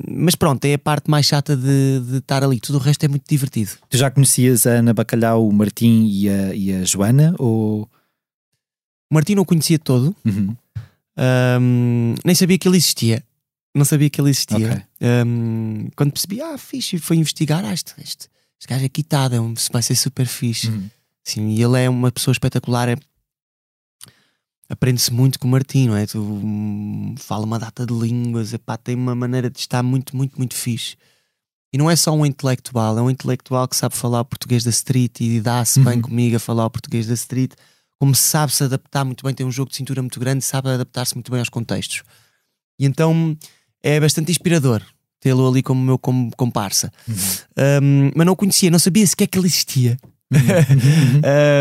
mas pronto, é a parte mais chata de, de estar ali. Tudo o resto é muito divertido. Tu já conhecias a Ana Bacalhau, o Martim e a, e a Joana? Ou... O Martim não o conhecia todo, Uhum. hum, nem sabia que ele existia. Não sabia que ele existia. Ok. Hum, quando percebi, ah, fixe, foi investigar, ah, este, este, este gajo é quitado, é um, vai ser super fixe. Uhum. Sim, e ele é uma pessoa espetacular. É... Aprende-se muito com o Martim, não é? Tu hum, fala uma data de línguas, epá, tem uma maneira de estar muito, muito, muito fixe. E não é só um intelectual, é um intelectual que sabe falar o português da street e dá-se bem comigo a falar o português da street, como sabe se adaptar muito bem, tem um jogo de cintura muito grande, sabe adaptar-se muito bem aos contextos. E então é bastante inspirador tê-lo ali como meu como comparsa. Um, mas não o conhecia, não sabia sequer que ele existia.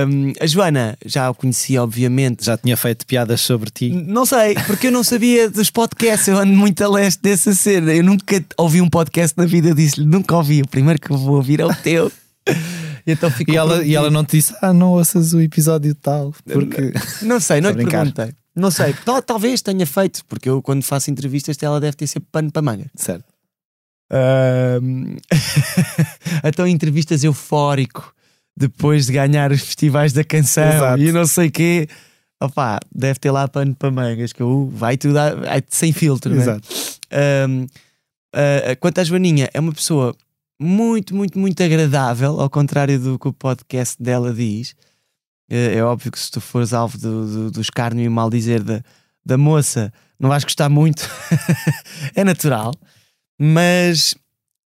Um, a Joana já o conhecia, obviamente. Já tinha feito piadas sobre ti. Não sei, porque eu não sabia dos podcasts, eu ando muito a leste dessa cena. Eu nunca ouvi um podcast na vida, disse-lhe, nunca ouvi. O primeiro que vou ouvir é o teu. Então ficou E ela, e ela não te disse, ah, não ouças o episódio tal. Porque. Não sei, não brincar. perguntei. Não sei, tal- talvez tenha feito, porque eu quando faço entrevistas ela deve ter sempre pano para manga. certo. Então, entrevistas eufórico depois de ganhar os festivais da canção Exato. e não sei quê. Opá, deve ter lá pano para mangas que eu, vai tudo a- vai sem filtro, né? Exato. Ahm, ah, quanto à Joaninha, é uma pessoa muito, muito, muito agradável, ao contrário do que o podcast dela diz. É, é óbvio que se tu fores alvo do, do, do escárnio e mal dizer da, da moça, não vais gostar muito. é natural, mas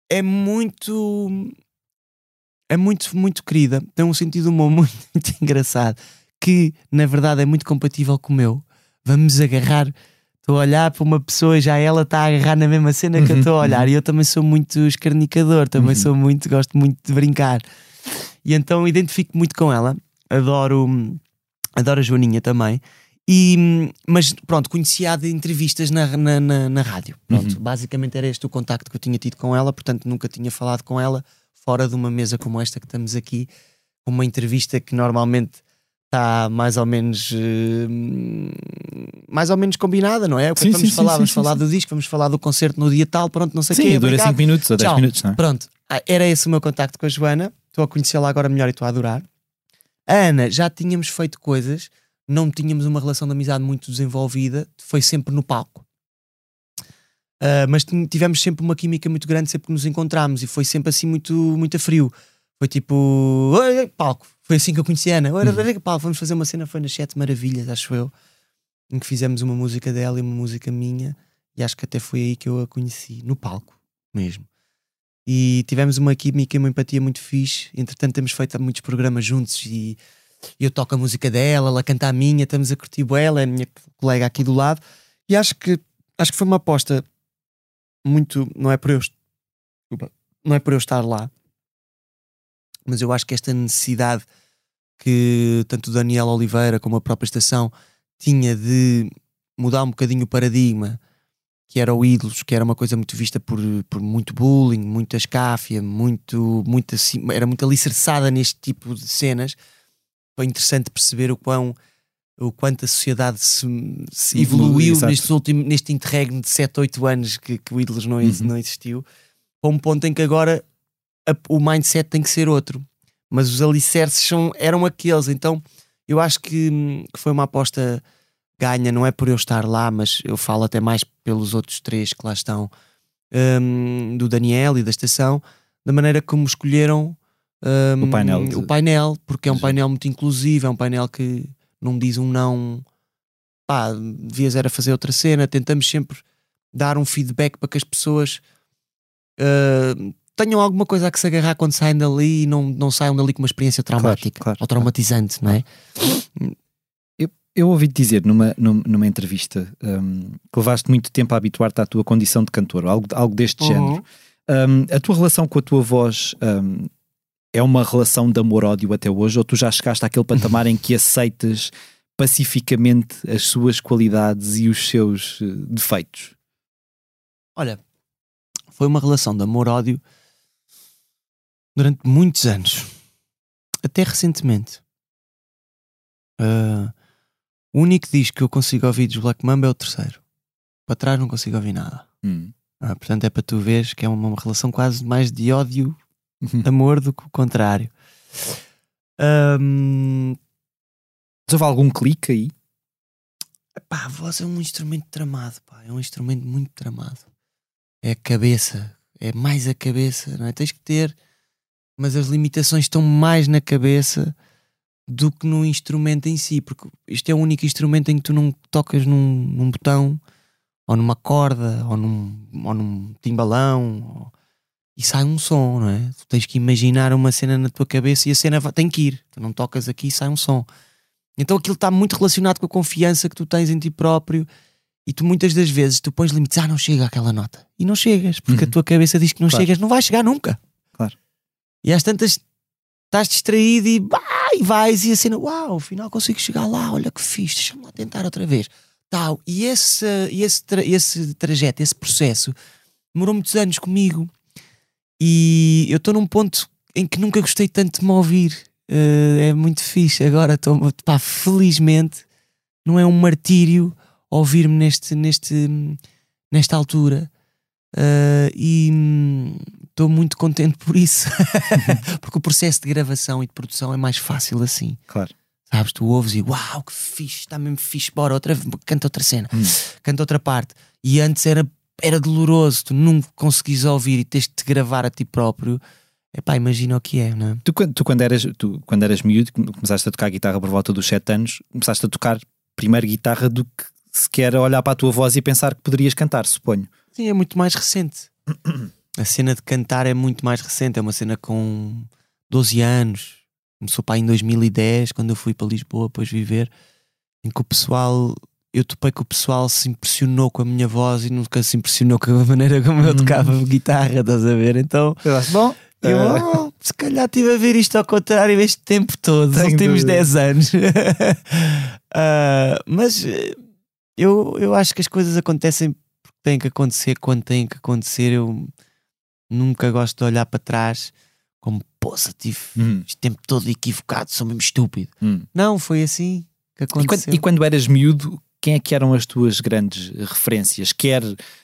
é muito. É muito, muito querida. Tem um sentido humor muito, muito engraçado que, na verdade, é muito compatível com o meu. Vamos agarrar. Estou a olhar para uma pessoa e já ela está a agarrar na mesma cena que eu estou a olhar. E eu também sou muito escarnicador, também sou muito, gosto muito de brincar. E então identifico muito com ela. Adoro, adoro a Joaninha também. E, mas pronto, conhecia-a de entrevistas na, na, na, na rádio. Pronto, basicamente era este o contacto que eu tinha tido com ela, portanto nunca tinha falado com ela fora de uma mesa como esta que estamos aqui, uma entrevista que normalmente está mais ou menos eh, mais ou menos combinada, não é? O que é Sim, vamos sim, falar? sim, vamos sim, falar sim. do disco, vamos falar do concerto no dia tal, pronto, não sei o Sim, quê. dura obrigado. 5 minutos ou 10 Tchau. minutos, não é? Pronto, Ah, era esse o meu contacto com a Joana. Estou a conhecê-la agora melhor e estou a adorar. A Ana, já tínhamos feito coisas, não tínhamos uma relação de amizade muito desenvolvida, foi sempre no palco. Ah, mas tivemos sempre uma química muito grande sempre que nos encontramos e foi sempre assim muito, muito a frio. Foi tipo, "Oi, oi, palco. Foi assim que eu conheci a Ana. Oi, palco. Vamos fazer uma cena, foi nas Sete Maravilhas, acho eu, em que fizemos uma música dela e uma música minha, e acho que até foi aí que eu a conheci, no palco mesmo e tivemos uma química e uma empatia muito fixe. Entretanto, temos feito muitos programas juntos e eu toco a música dela, ela canta a minha, estamos a curtir ela é a minha colega aqui do lado. E acho que acho que foi uma aposta muito, não é por eu, não é por eu estar lá, mas eu acho que esta necessidade que tanto Daniel Oliveira como a própria estação tinha de mudar um bocadinho o paradigma que era o Ídolos, que era uma coisa muito vista por, por muito bullying, muita escáfia, muito, muito assim, era muito alicerçada neste tipo de cenas. Foi interessante perceber o quão o quanto a sociedade se, se Evolui, evoluiu exato. neste, último, neste interregno de 7, 8 anos que, que o Ídolos não, Uhum. não existiu, para um ponto em que agora a- o mindset tem que ser outro. Mas os alicerces são, eram aqueles, então eu acho que, que foi uma aposta ganha, não é por eu estar lá, mas eu falo até mais pelos outros três que lá estão, hum, do Daniel e da estação, da maneira como escolheram hum, O painel de- o painel, porque é um painel muito inclusivo, é um painel que não diz um não, pá, devias era fazer outra cena, tentamos sempre dar um feedback para que as pessoas uh, tenham alguma coisa a que se agarrar quando saem dali e não, não saiam dali com uma experiência traumática claro, ou traumatizante, não é? Eu ouvi-te dizer numa, num- numa entrevista hum, que levaste muito tempo a habituar-te à tua condição de cantor, algo, algo deste Uhum. género. Hum, a tua relação com a tua voz hum, é uma relação de amor-ódio até hoje, ou tu já chegaste àquele patamar em que aceitas pacificamente as suas qualidades e os seus eh, defeitos? Olha, foi uma relação de amor-ódio durante muitos anos. Até recentemente. Ah, o único disco que eu consigo ouvir dos Black Mamba é o terceiro. Para trás não consigo ouvir nada. Hum. Ah, portanto, é para tu veres que é uma, uma relação quase mais de ódio, amor do que o contrário. Mas houve algum clique aí? Pá, a voz é um instrumento tramado, pá. É um instrumento muito tramado. É a cabeça. É mais a cabeça, não é? Tens que ter, mas as limitações estão mais na cabeça do que no instrumento em si, porque isto é o único instrumento em que tu não tocas num, num botão, ou numa corda, ou num, ou num timbalão. ou- e sai um som, não é? Tu tens que imaginar uma cena na tua cabeça e a cena vai- tem que ir. Tu não tocas aqui e sai um som. Então aquilo está muito relacionado com a confiança que tu tens em ti próprio e tu muitas das vezes tu pões limites, ah, não chega àquela nota. E não chegas, porque a tua cabeça diz que não Claro. chegas, não vais chegar nunca. Claro. E às tantas estás distraído e, bah, e vais e a cena, uau, afinal consigo chegar lá, olha que fixe, deixa-me lá tentar outra vez. Tal. E esse, esse, tra- esse trajeto, esse processo, demorou muitos anos comigo e eu estou num ponto em que nunca gostei tanto de me ouvir. Eh, é muito fixe. Agora estou, pá, felizmente, não é um martírio ouvir-me neste, neste, nesta altura. Eh, e hum, estou muito contente por isso, porque o processo de gravação e de produção é mais fácil assim. Claro. Sabes, tu ouves e uau, que fixe, está mesmo fixe, bora, outra, canta outra cena, Hum. canta outra parte. E antes era, era doloroso, tu nunca conseguis ouvir e tens de te gravar a ti próprio. Epá, imagina o que é, não é? Tu, quando- tu quando, eras, tu, quando eras miúdo, come- começaste a tocar guitarra por volta dos 7 anos, começaste a tocar primeiro guitarra do que sequer olhar para a tua voz e pensar que poderias cantar, suponho. Sim, é muito mais recente. A cena de cantar é muito mais recente, é uma cena com 12 anos. Começou para aí em 2010, quando eu fui para Lisboa depois viver, em que o pessoal, eu topei que o pessoal se impressionou com a minha voz e nunca se impressionou com a maneira como eu tocava guitarra, estás a ver? Então, Eu acho, bom, eu, eh, oh, se calhar estive a ver isto ao contrário este tempo todo, Tenho últimos dúvida. 10 anos. Ah, mas eu, eu acho que as coisas acontecem têm que acontecer quando têm que acontecer. Eu nunca gosto de olhar para trás como, poça, tive hum, este tempo todo equivocado, sou mesmo estúpido. hum. Não, foi assim que E, quando, aconteceu. e quando eras miúdo, quem é que eram as tuas grandes referências? Quer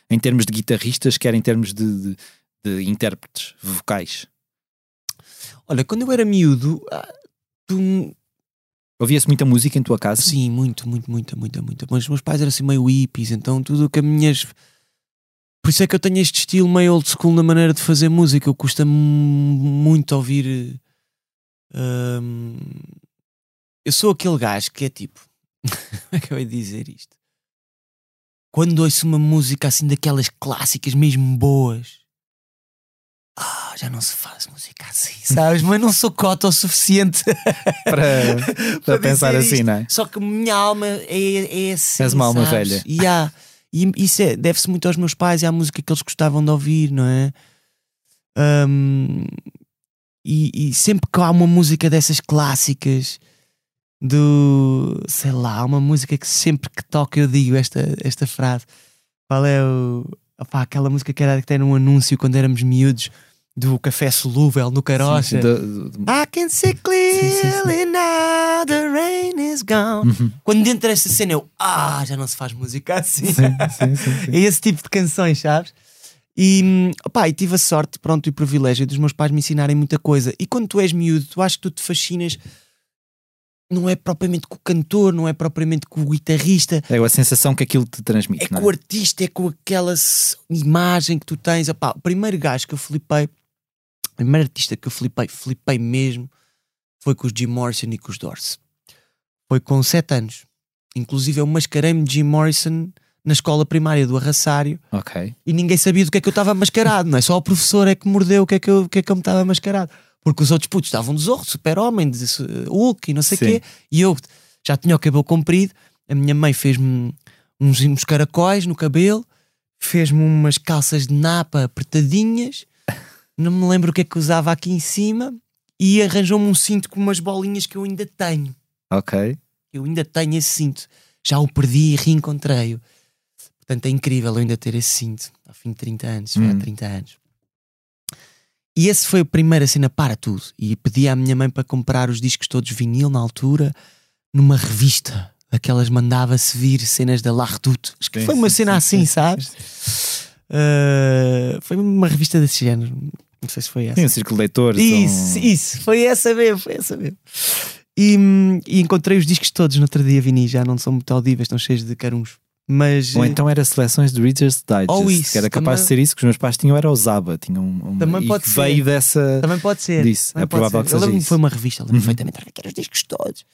em termos de guitarristas, quer em termos de, de- de intérpretes vocais? Olha, quando eu era miúdo, ah, tu, Ouvia-se muita música em tua casa? Sim, muito, muito, muita, muita, muita. Mas os meus pais eram assim meio hippies, então tudo o que as minhas. Por isso é que eu tenho este estilo meio old school na maneira de fazer música. Eu custa-me muito ouvir. hum, eu sou aquele gajo que é tipo. Como é que eu ia dizer isto? Quando ouço uma música assim daquelas clássicas mesmo boas. Ah, já não se faz música assim, sabes? Mas não sou cota o suficiente Para, para Para pensar assim, isto. não é? só que minha alma é, é assim. És uma alma sabes? velha. E, há- e isso é- deve-se muito aos meus pais e à música que eles gostavam de ouvir, não é? Hum, e, e sempre que há uma música dessas clássicas, do sei lá, há uma música que sempre que toca eu digo esta, esta frase. Qual é o. opá, aquela música que era que tem um anúncio quando éramos miúdos do café solúvel no Carocha. Do- do- I can see clearly now the rain is gone. Uhum. Quando entra essa cena, eu, ah, já não se faz música assim. Sim, sim, é esse tipo de canções, sabes? E, hum, opá, e tive a sorte, pronto, e o privilégio dos meus pais me ensinarem muita coisa. E quando tu és miúdo, tu acho que tu te fascinas, não é propriamente com o cantor, não é propriamente com o guitarrista, É a sensação que aquilo te transmite, é não com o artista, é com aquela imagem que tu tens. Opá, o primeiro gajo que eu flipei, primeiro artista que eu flipei, flipei mesmo, foi com os Jim Morrison e com os Doors. Foi com 7 anos. Inclusive eu mascarei-me de Jim Morrison na escola primária do Arraçário Ok. e ninguém sabia do que é que eu estava mascarado, não é? Só o professor é que mordeu o que é que eu, o que é que eu me estava mascarado. Porque os outros putos estavam de zorro, super-homem, de Hulk e não sei o quê. E eu já tinha o cabelo comprido, a minha mãe fez-me uns, uns caracóis no cabelo, fez-me umas calças de napa apertadinhas, não me lembro o que é que usava aqui em cima, e arranjou-me um cinto com umas bolinhas que eu ainda tenho. Ok. Eu ainda tenho esse cinto. Já o perdi e reencontrei-o. Portanto, é incrível eu ainda ter esse cinto ao fim de 30 anos, já há Hum. 30 anos. E esse foi a primeira cena para tudo. E pedi à minha mãe para comprar os discos todos vinil na altura, numa revista. Aquelas mandava-se vir cenas da La Redoute. Acho que Sim, foi uma sim, cena sim, assim, sim. sabes? Uh, foi uma revista desse género. Não sei se foi essa. Tem um círculo de leitores. Isso, um- isso, foi essa mesmo, foi essa mesmo. E, e encontrei os discos todos no outro dia, Vini, já não são muito audíveis, estão cheios de caruns. Mas Ou então era seleções de Reader's Digest, Ou isso, que era capaz também- de ser isso que os meus pais tinham, era o Zaba. Tinham um, Também e pode ser. veio dessa. também pode ser. disso, também é provável ser. que Eu seja lembro-me isso. foi uma revista, lembro Uhum. perfeitamente, quero os discos todos.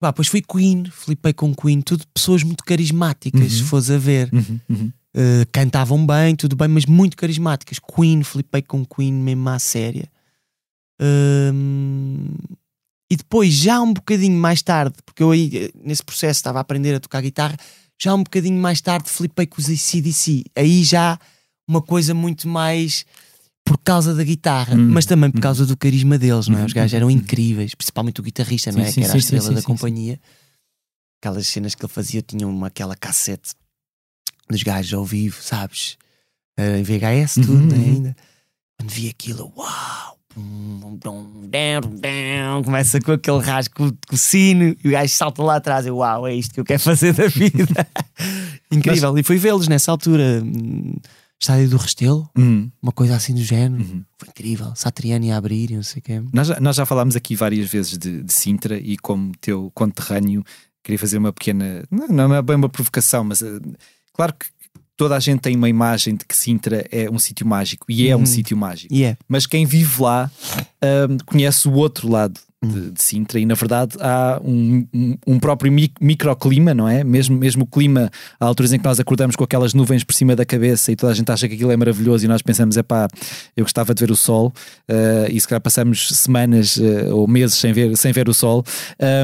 Pá, depois fui Queen, flipei com Queen, tudo pessoas muito carismáticas, se Uhum. fores a ver. Uhum, uhum. Uh, cantavam bem, tudo bem, mas muito carismáticas. Queen, flipei com Queen mesmo à séria. Um, e depois, já um bocadinho mais tarde, porque eu aí nesse processo estava a aprender a tocar guitarra, já um bocadinho mais tarde flipei com os ACDC. Aí já uma coisa muito mais por causa da guitarra, Hum, mas também por hum. causa do carisma deles, não é? Hum, Os gajos hum, eram hum. incríveis, principalmente o guitarrista, não é? sim, que era a estrela sim, da companhia. Aquelas cenas que ele fazia tinham uma, aquela cassete dos gajos ao vivo, sabes? Eh, em VHS, tudo Uhum, né, uhum. ainda. Quando vi aquilo, uau! Começa com aquele rasgo com, o sino e o gajo salta lá atrás e uau, é isto que eu quero fazer da vida. Incrível. E fui vê-los nessa altura, hum, estádio do Restelo, Hum, uma coisa assim do género. uhum. Foi incrível. Satriani a abrir e não sei o quê. Nós, já, nós já falámos aqui várias vezes de, de Sintra e como teu conterrâneo queria fazer uma pequena, não, não é bem uma provocação, mas eh, claro que toda a gente tem uma imagem de que Sintra é um sítio mágico e é um Uhum. sítio mágico. E é. Mas quem vive lá hum, conhece o outro lado de, de Sintra e na verdade há um, um- um próprio mi- microclima, não é? Mesmo, mesmo o clima, há alturas em que nós acordamos com aquelas nuvens por cima da cabeça e toda a gente acha que aquilo é maravilhoso e nós pensamos, é pá, eu gostava de ver o sol eh, e se calhar passamos semanas eh, ou meses sem ver, sem ver o sol.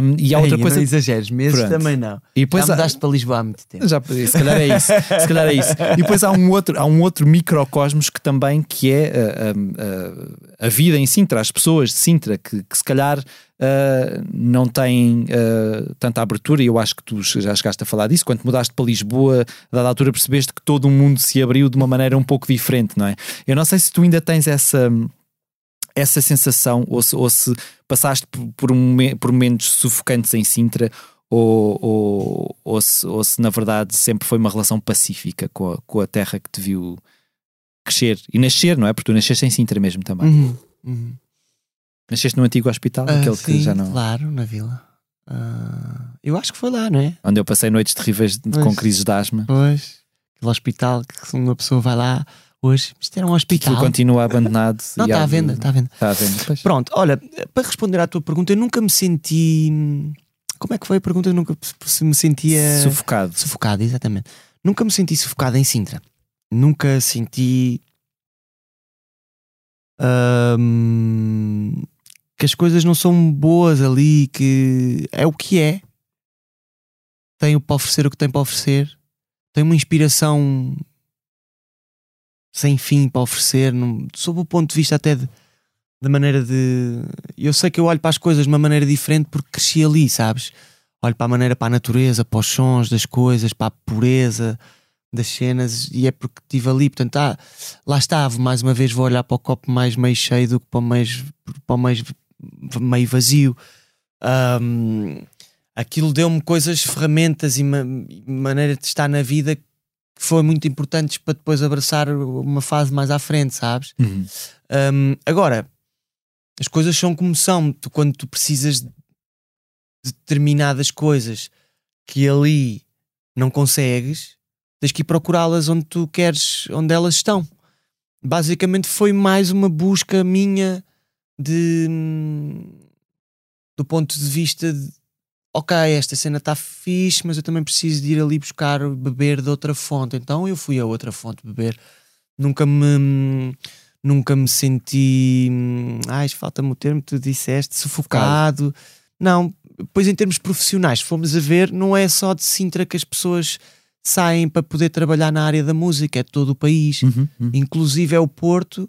Um, e há outra Ei, coisa. Não exageres, meses Pronto. também não. E depois Já há- mudaste para Lisboa há muito tempo. já, se calhar é isso. Se calhar é isso. E depois há um outro, há um outro microcosmos que também que é uh, uh, a vida em Sintra, as pessoas de Sintra que, que se calhar uh, não têm uh, tanta abertura, e eu acho que tu já chegaste a falar disso, quando mudaste para Lisboa, a dada altura percebeste que todo o mundo se abriu de uma maneira um pouco diferente, não é? Eu não sei se tu ainda tens essa essa sensação ou se, ou se passaste por, um por momentos sufocantes em Sintra ou, ou, ou, se, ou se na verdade sempre foi uma relação pacífica com a, com a terra que te viu crescer e nascer, não é? Porque tu nasceste em Sintra mesmo também. Uhum, uhum. Nasceste no antigo hospital, Ah, aquele que sim, já não. Claro, na vila. Ah, eu acho que foi lá, não é? Onde eu passei noites terríveis de- Pois. com crises de asma. Pois. Aquele hospital que uma pessoa vai lá hoje. Isto era um hospital. Aquilo continua abandonado. Não, está há à venda, está à venda. Está à venda. Pois. Pronto, olha, para responder à tua pergunta, eu nunca me senti. Como é que foi a pergunta? Eu nunca me sentia. Sufocado. Sufocado, exatamente. Nunca me senti sufocado em Sintra. Nunca senti. hum, que as coisas não são boas ali, que é o que é. Tenho para oferecer o que tem para oferecer. Tenho uma inspiração sem fim para oferecer, sob o ponto de vista até de, da maneira de. Eu sei que eu olho para as coisas de uma maneira diferente porque cresci ali, sabes? Olho para a maneira, para a natureza, para os sons das coisas, para a pureza das cenas e é porque estive ali. Portanto, ah, lá estava, mais uma vez vou olhar para o copo mais meio cheio do que para o mais, para o mais meio vazio. Ahm, aquilo deu-me coisas, ferramentas e ma- maneira de estar na vida que foram muito importantes para depois abraçar uma fase mais à frente, sabes? Uhum. Um, agora, as coisas são como são. Tu, quando tu precisas de determinadas coisas que ali não consegues, tens que ir procurá-las onde tu queres, onde elas estão. Basicamente foi mais uma busca minha de hum, do ponto de vista de ok, esta cena está fixe, mas eu também preciso de ir ali buscar beber de outra fonte. Então eu fui a outra fonte beber. Nunca me nunca me senti hum, ai, falta-me o termo que tu disseste, sufocado. Não, pois em termos profissionais, se formos a ver, não é só de Sintra que as pessoas saem para poder trabalhar na área da música, é de todo o país. Uhum. Uhum. Inclusive é o Porto,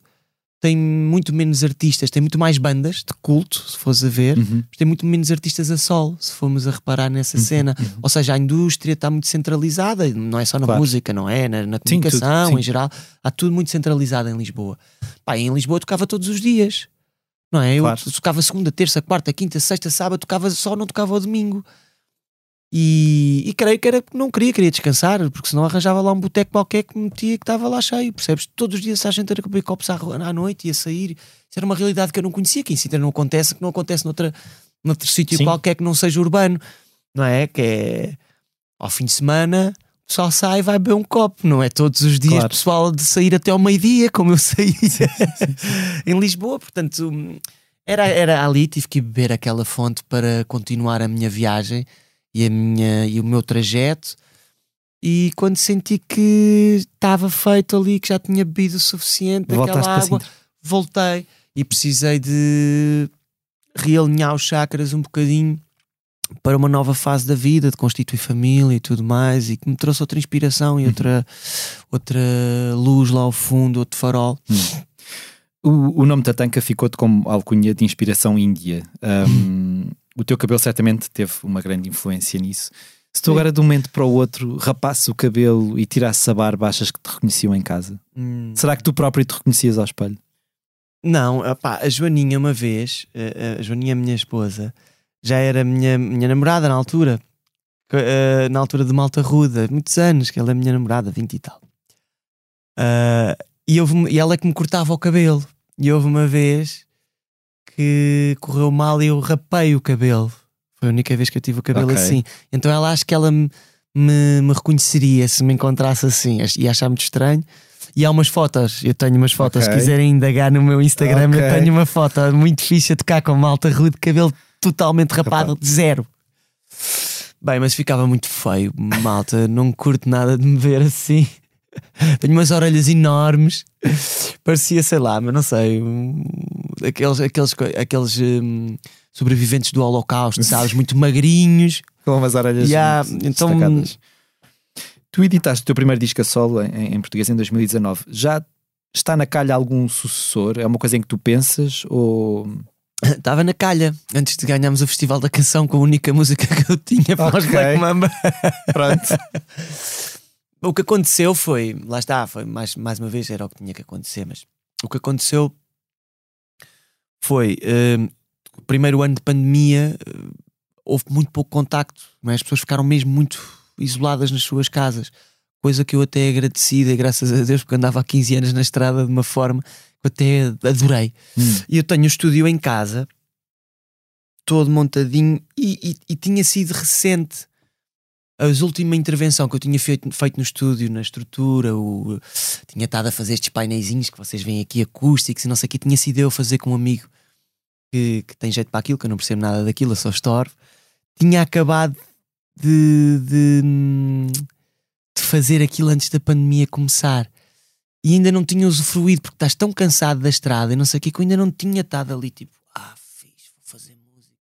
tem muito menos artistas, tem muito mais bandas de culto, se fores a ver, Uhum. mas tem muito menos artistas a sol, se formos a reparar nessa cena. Ou seja, a indústria está muito centralizada, não é só na Claro. música, não é? Na, na Sim, tudo, comunicação, sim. em geral, há tudo muito centralizado em Lisboa. Pá, em Lisboa eu tocava todos os dias. Não é? Eu Claro. tocava segunda, terça, quarta, quinta, sexta, sábado, tocava só, não tocava ao domingo. E, e creio que era porque não queria, queria descansar, porque senão arranjava lá um boteco qualquer que me metia que estava lá cheio, percebes? Todos os dias a gente era beber copos à, à noite e a sair. Isso era uma realidade que eu não conhecia, que em Sintra não acontece, que não acontece noutra, noutro sítio Sim. qualquer que não seja urbano, não é? Que é ao fim de semana só sai e vai beber um copo, não é? Todos os dias Claro. pessoal de sair até ao meio-dia, como eu saía em Lisboa, portanto hum, era, era ali, tive que beber aquela fonte para continuar a minha viagem e, a minha, e o meu trajeto. E quando senti que estava feito ali, que já tinha bebido o suficiente daquela água, voltei e precisei de realinhar os chakras um bocadinho para uma nova fase da vida, de constituir família e tudo mais, e que me trouxe outra inspiração Uhum. e outra, outra luz lá ao fundo, outro farol. O, o nome Tatanka ficou-te como alcunha de inspiração índia. Um, o teu cabelo certamente teve uma grande influência nisso. Se tu agora de um momento para o outro rapasses o cabelo e tirasses a barba, achas que te reconheciam em casa? Hum. Será que tu próprio te reconhecias ao espelho? Não, opá, a Joaninha uma vez, a, a Joaninha, minha esposa, já era minha, minha namorada na altura, eh, na altura de Malta Ruda, muitos anos, que ela é minha namorada, 20 e tal. Ah, e, houve, e ela é que me cortava o cabelo. E houve uma vez que correu mal e eu rapei o cabelo. Foi a única vez que eu tive o cabelo Ok. assim. Então ela acho que ela me, me, me reconheceria se me encontrasse assim. Ia achar muito estranho. E há umas fotos, eu tenho umas fotos, Ok. se quiserem indagar no meu Instagram, Ok. eu tenho uma foto muito fixe a tocar com malta rude, cabelo totalmente rapado, de zero. Bem, mas ficava muito feio, malta, não curto nada de me ver assim. Tenho umas orelhas enormes, parecia, sei lá, mas não sei, um, aqueles, aqueles, aqueles hum, sobreviventes do Holocausto, sabes? Muito magrinhos. Com umas orelhas Yeah, então- destacadas. Tu editaste o teu primeiro disco a solo em, em português em 2019. Já está na calha algum sucessor? É uma coisa em que tu pensas? Ou Estava na calha antes de ganharmos o Festival da Canção com a única música que eu tinha para os Ok. Black Mamba. pronto? O que aconteceu foi, lá está, foi mais, mais uma vez era o que tinha que acontecer, mas o que aconteceu foi hum, o primeiro ano de pandemia hum, houve muito pouco contacto, não é? as pessoas ficaram mesmo muito isoladas nas suas casas, coisa que eu até agradecida, graças a Deus, porque andava há 15 anos na estrada de uma forma que eu até adorei. Hum. E eu tenho o estúdio em casa, todo montadinho, e, e- e tinha sido recente. A última intervenção que eu tinha feito, feito no estúdio, na estrutura, o, tinha estado a fazer estes paineizinhos que vocês veem aqui, acústicos e não sei o que, tinha sido eu a fazer com um amigo que, que tem jeito para aquilo, que eu não percebo nada daquilo, eu só estorvo. Tinha acabado de, de, de fazer aquilo antes da pandemia começar e ainda não tinha usufruído porque estás tão cansado da estrada e não sei o que, que eu ainda não tinha estado ali tipo, ah, fiz, vou fazer música.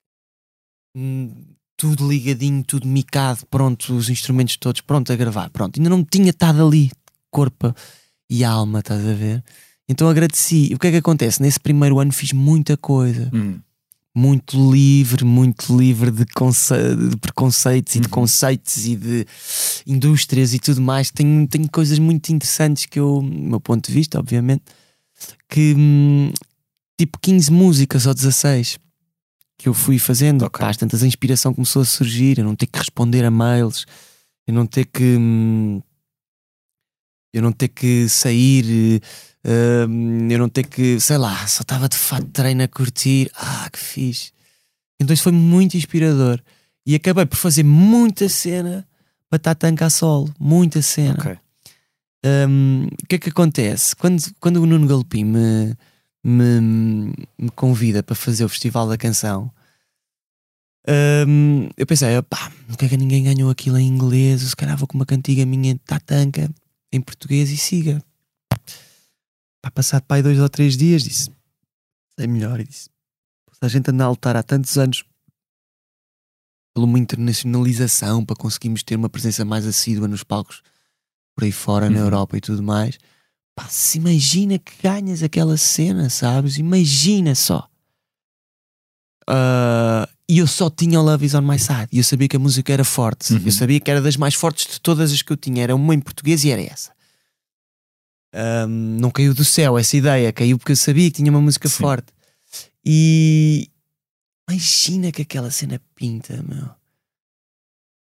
Hum, tudo ligadinho, tudo micado, pronto, os instrumentos todos pronto a gravar, pronto. Ainda não tinha estado ali, corpo e alma, estás a ver? Então agradeci. E o que é que acontece? Nesse primeiro ano fiz muita coisa Hum. muito livre, muito livre de, conce- de preconceitos e de conceitos e de indústrias e tudo mais. Tenho, tenho coisas muito interessantes que eu, do meu ponto de vista, obviamente, que hum, tipo 15 músicas ou 16 que eu fui fazendo. Ok. Pá, às tantas a inspiração começou a surgir, eu não ter que responder a mails, eu não ter que. hum, eu não ter que sair, hum, eu não ter que, sei lá, só estava de fato treino a curtir. Ah, que fixe. Então isso foi muito inspirador. E acabei por fazer muita cena para Tatanka a solo. Muita cena. Ok. Um, o que é que acontece? Quando, quando o Nuno Galopim me, me, me convida para fazer o Festival da Canção, um, eu pensei, pá, porque é que ninguém ganhou aquilo em inglês? Se calhar vou com uma cantiga minha de Tatanka em português e siga. Pá, passado para aí dois ou três dias, disse, sei melhor. E disse, se a gente anda a lutar há tantos anos por uma internacionalização para conseguirmos ter uma presença mais assídua nos palcos por aí fora, na Uhum. Europa e tudo mais. Pá, se imagina que ganhas aquela cena, sabes? Imagina só. Ah, e eu só tinha o Love Is On My Side. E eu sabia que a música era forte. Uhum. Eu sabia que era das mais fortes de todas as que eu tinha. Era uma em português e era essa. Ahm, não caiu do céu essa ideia. Caiu porque eu sabia que tinha uma música Sim. forte. E imagina que aquela cena pinta, meu.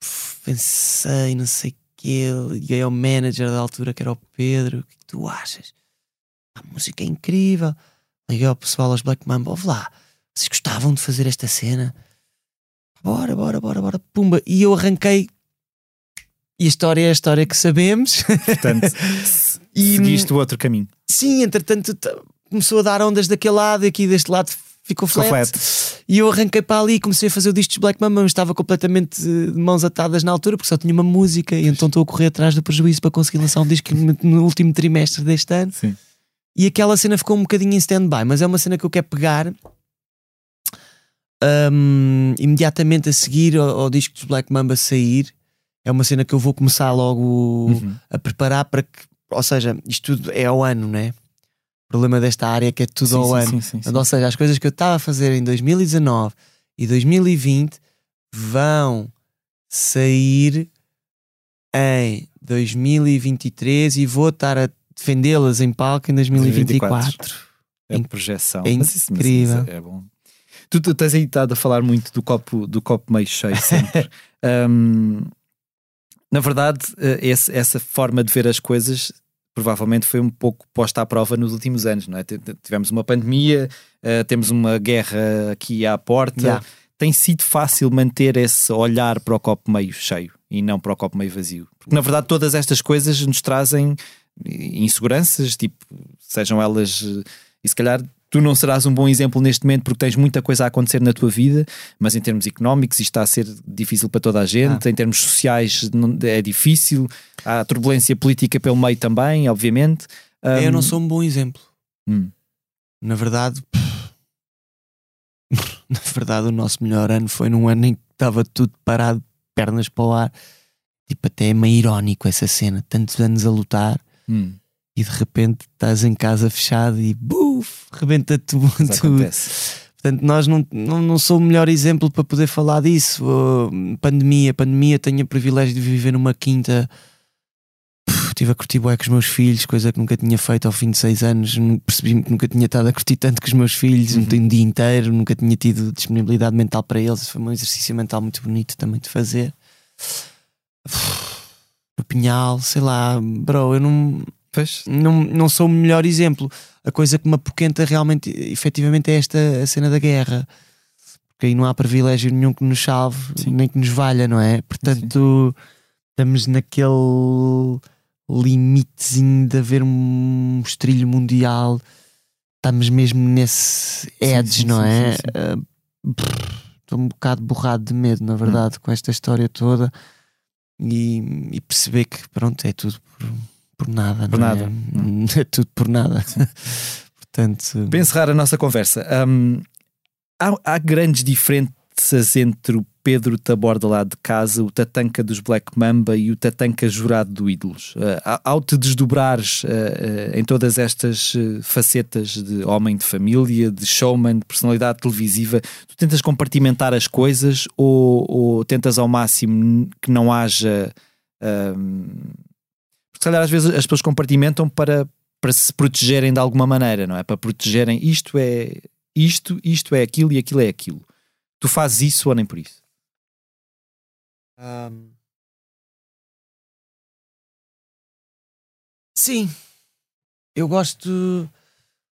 Pff, Pensei, não sei o quê. Liguei ao manager da altura, que era o Pedro. O que tu achas? A música é incrível. Liguei ao pessoal aos Black Mamba. Ouve lá, vocês gostavam de fazer esta cena? Bora, bora, bora, bora. Pumba. E eu arranquei. E a história é a história que sabemos. Portanto, E- seguiste o outro caminho. Sim, entretanto começou a dar ondas daquele lado e aqui deste lado ficou Ficou flat. flat. E eu arranquei para ali e comecei a fazer o disco de Black Mamba, mas estava completamente de mãos atadas na altura, porque só tinha uma música, e então estou a correr atrás do prejuízo para conseguir lançar um disco no último trimestre deste ano. Sim. E aquela cena ficou um bocadinho em stand-by, mas é uma cena que eu quero pegar hum, imediatamente a seguir ao, ao disco de Black Mamba sair. É uma cena que eu vou começar logo Uhum. a preparar para que, ou seja, isto tudo é ao ano, né? O problema desta área é que é tudo Sim, ao sim, ano. sim, Ou seja, as coisas que eu estava a fazer em 2019 e 2020 vão sair em 2023 e vou estar a defendê-las em palco em 2024. É a projeção. é incrível. é bom. Tu, tu tens aí estado a falar muito do copo, do copo meio cheio sempre. Hum, na verdade, eh, essa forma de ver as coisas provavelmente foi um pouco posta à prova nos últimos anos, não é? Tivemos uma pandemia, eh, temos uma guerra aqui à porta. Yeah. Tem sido fácil manter esse olhar para o copo meio cheio e não para o copo meio vazio. Porque na verdade todas estas coisas nos trazem inseguranças, tipo, sejam elas. eh, E se calhar tu não serás um bom exemplo neste momento porque tens muita coisa a acontecer na tua vida, mas em termos económicos isto está a ser difícil para toda a gente, em termos sociais é difícil, há turbulência política pelo meio também, obviamente. Eu não sou um bom exemplo. hum, Na verdade, na verdade, o nosso melhor ano foi num ano em que estava tudo parado, pernas para o ar. Tipo, até é meio irónico essa cena. Tantos anos a lutar hum, e de repente estás em casa fechado e buf, rebenta tudo. Portanto, nós não, não, não sou o melhor exemplo para poder falar disso. Uh, pandemia, pandemia, tenho o privilégio de viver numa quinta. Puf, Estive a curtir bué com os meus filhos, coisa que nunca tinha feito ao fim de seis anos. Percebi-me que nunca tinha estado a curtir tanto com os meus filhos, Uhum. um dia inteiro, nunca tinha tido disponibilidade mental para eles. Foi um exercício mental muito bonito também de fazer. No Pinhal, sei lá, bro, eu não, Pois, não, não sou o melhor exemplo. A coisa que me apoquenta realmente, efetivamente, é esta a cena da guerra. Porque aí não há privilégio nenhum que nos salve, Sim. nem que nos valha, não é? Portanto, estamos naquele limitezinho de haver um estrilho mundial. Estamos mesmo nesse edge, sim, não sim, é? sim, sim. Ah, Estou um bocado borrado de medo, na verdade, com esta história toda. E, e perceber que, pronto, é tudo por, por nada. Por não nada. É? é tudo por nada. Portanto, Para encerrar a nossa conversa, hum, há, há grandes diferenças entre o Pedro Taborda lá de casa, o Tatanka dos Black Mamba e o Tatanka jurado do Ídolos. Uh, ao- ao te desdobrares uh, uh, em todas estas facetas de homem de família, de showman, de personalidade televisiva, tu tentas compartimentar as coisas ou, ou tentas ao máximo que não haja. hum, se calhar às vezes as pessoas compartimentam para, para se protegerem de alguma maneira, não é? Para protegerem isto é isto, isto é aquilo e aquilo é aquilo. Tu fazes isso ou nem por isso? Ahm. Sim, eu gosto.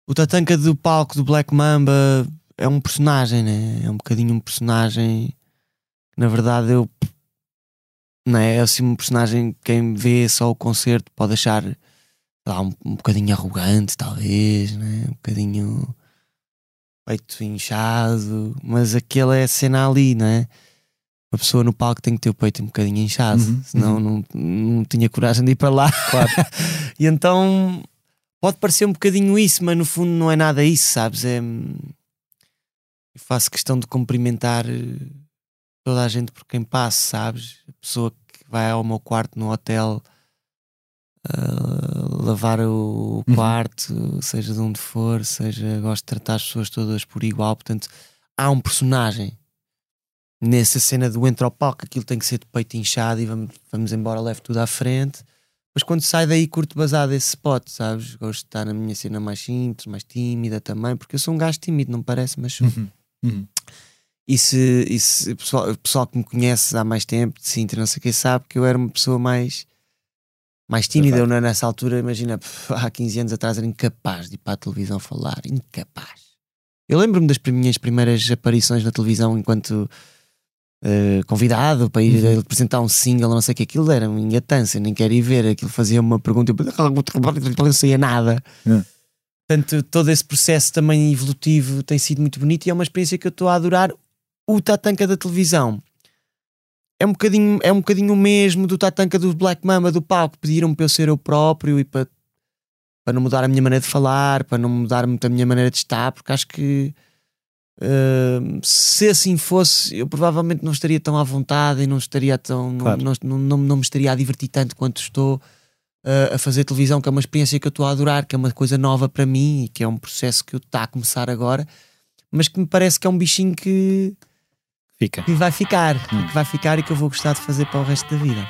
O Tatanka do palco do Black Mamba é um personagem, né? É um bocadinho um personagem. Na verdade, eu. Não é? É assim um personagem que quem vê só o concerto pode achar lá, um, um bocadinho arrogante, talvez, né? Um bocadinho peito inchado, mas aquela é a cena ali, não é? Uma pessoa no palco tem que ter o peito um bocadinho inchado, Uhum, senão não, não tinha coragem de ir para lá. Claro. e então pode parecer um bocadinho isso, mas no fundo não é nada isso, sabes? É, eu faço questão de cumprimentar eh, toda a gente por quem passo, sabes? A pessoa que vai ao meu quarto no hotel ah, lavar o Uhum. quarto, seja de onde for, seja gosto de tratar as pessoas todas por igual, portanto há um personagem nessa cena do entra ao palco, aquilo tem que ser de peito inchado e vamos, vamos embora, levo tudo à frente. Mas quando sai daí, curto basado esse spot, sabes? Gosto de estar na minha cena mais simples, mais tímida também, porque eu sou um gajo tímido, não parece, mas sou. Uhum. Uhum. E se, e se o, pessoal, o pessoal que me conhece há mais tempo, de Sintra, não sei o que, sabe que eu era uma pessoa mais, mais tímida. Eu, nessa altura, imagina, há 15 anos atrás, era incapaz de ir para a televisão falar. Incapaz. Eu lembro-me das minhas primeiras aparições na televisão enquanto eh, convidado para ir Uhum. apresentar um single, não sei o que, aquilo era uma engatância, nem quero ir ver. Aquilo fazia uma pergunta, eu não saía nada. É. Portanto, todo esse processo também evolutivo tem sido muito bonito e é uma experiência que eu estou a adorar. O Tatanka da televisão é um bocadinho, é um bocadinho o mesmo do Tatanka do Black Mama do palco. Pediram-me para eu ser eu próprio e para, para não mudar a minha maneira de falar, para não mudar muito a minha maneira de estar, porque acho que uh, se assim fosse, eu provavelmente não estaria tão à vontade e não estaria tão. Claro. Não, não, não, não me estaria a divertir tanto quanto estou uh, a fazer televisão, que é uma experiência que eu estou a adorar, que é uma coisa nova para mim e que é um processo que está a começar agora, mas que me parece que é um bichinho que, Fica. que vai ficar, que vai ficar e que eu vou gostar de fazer para o resto da vida.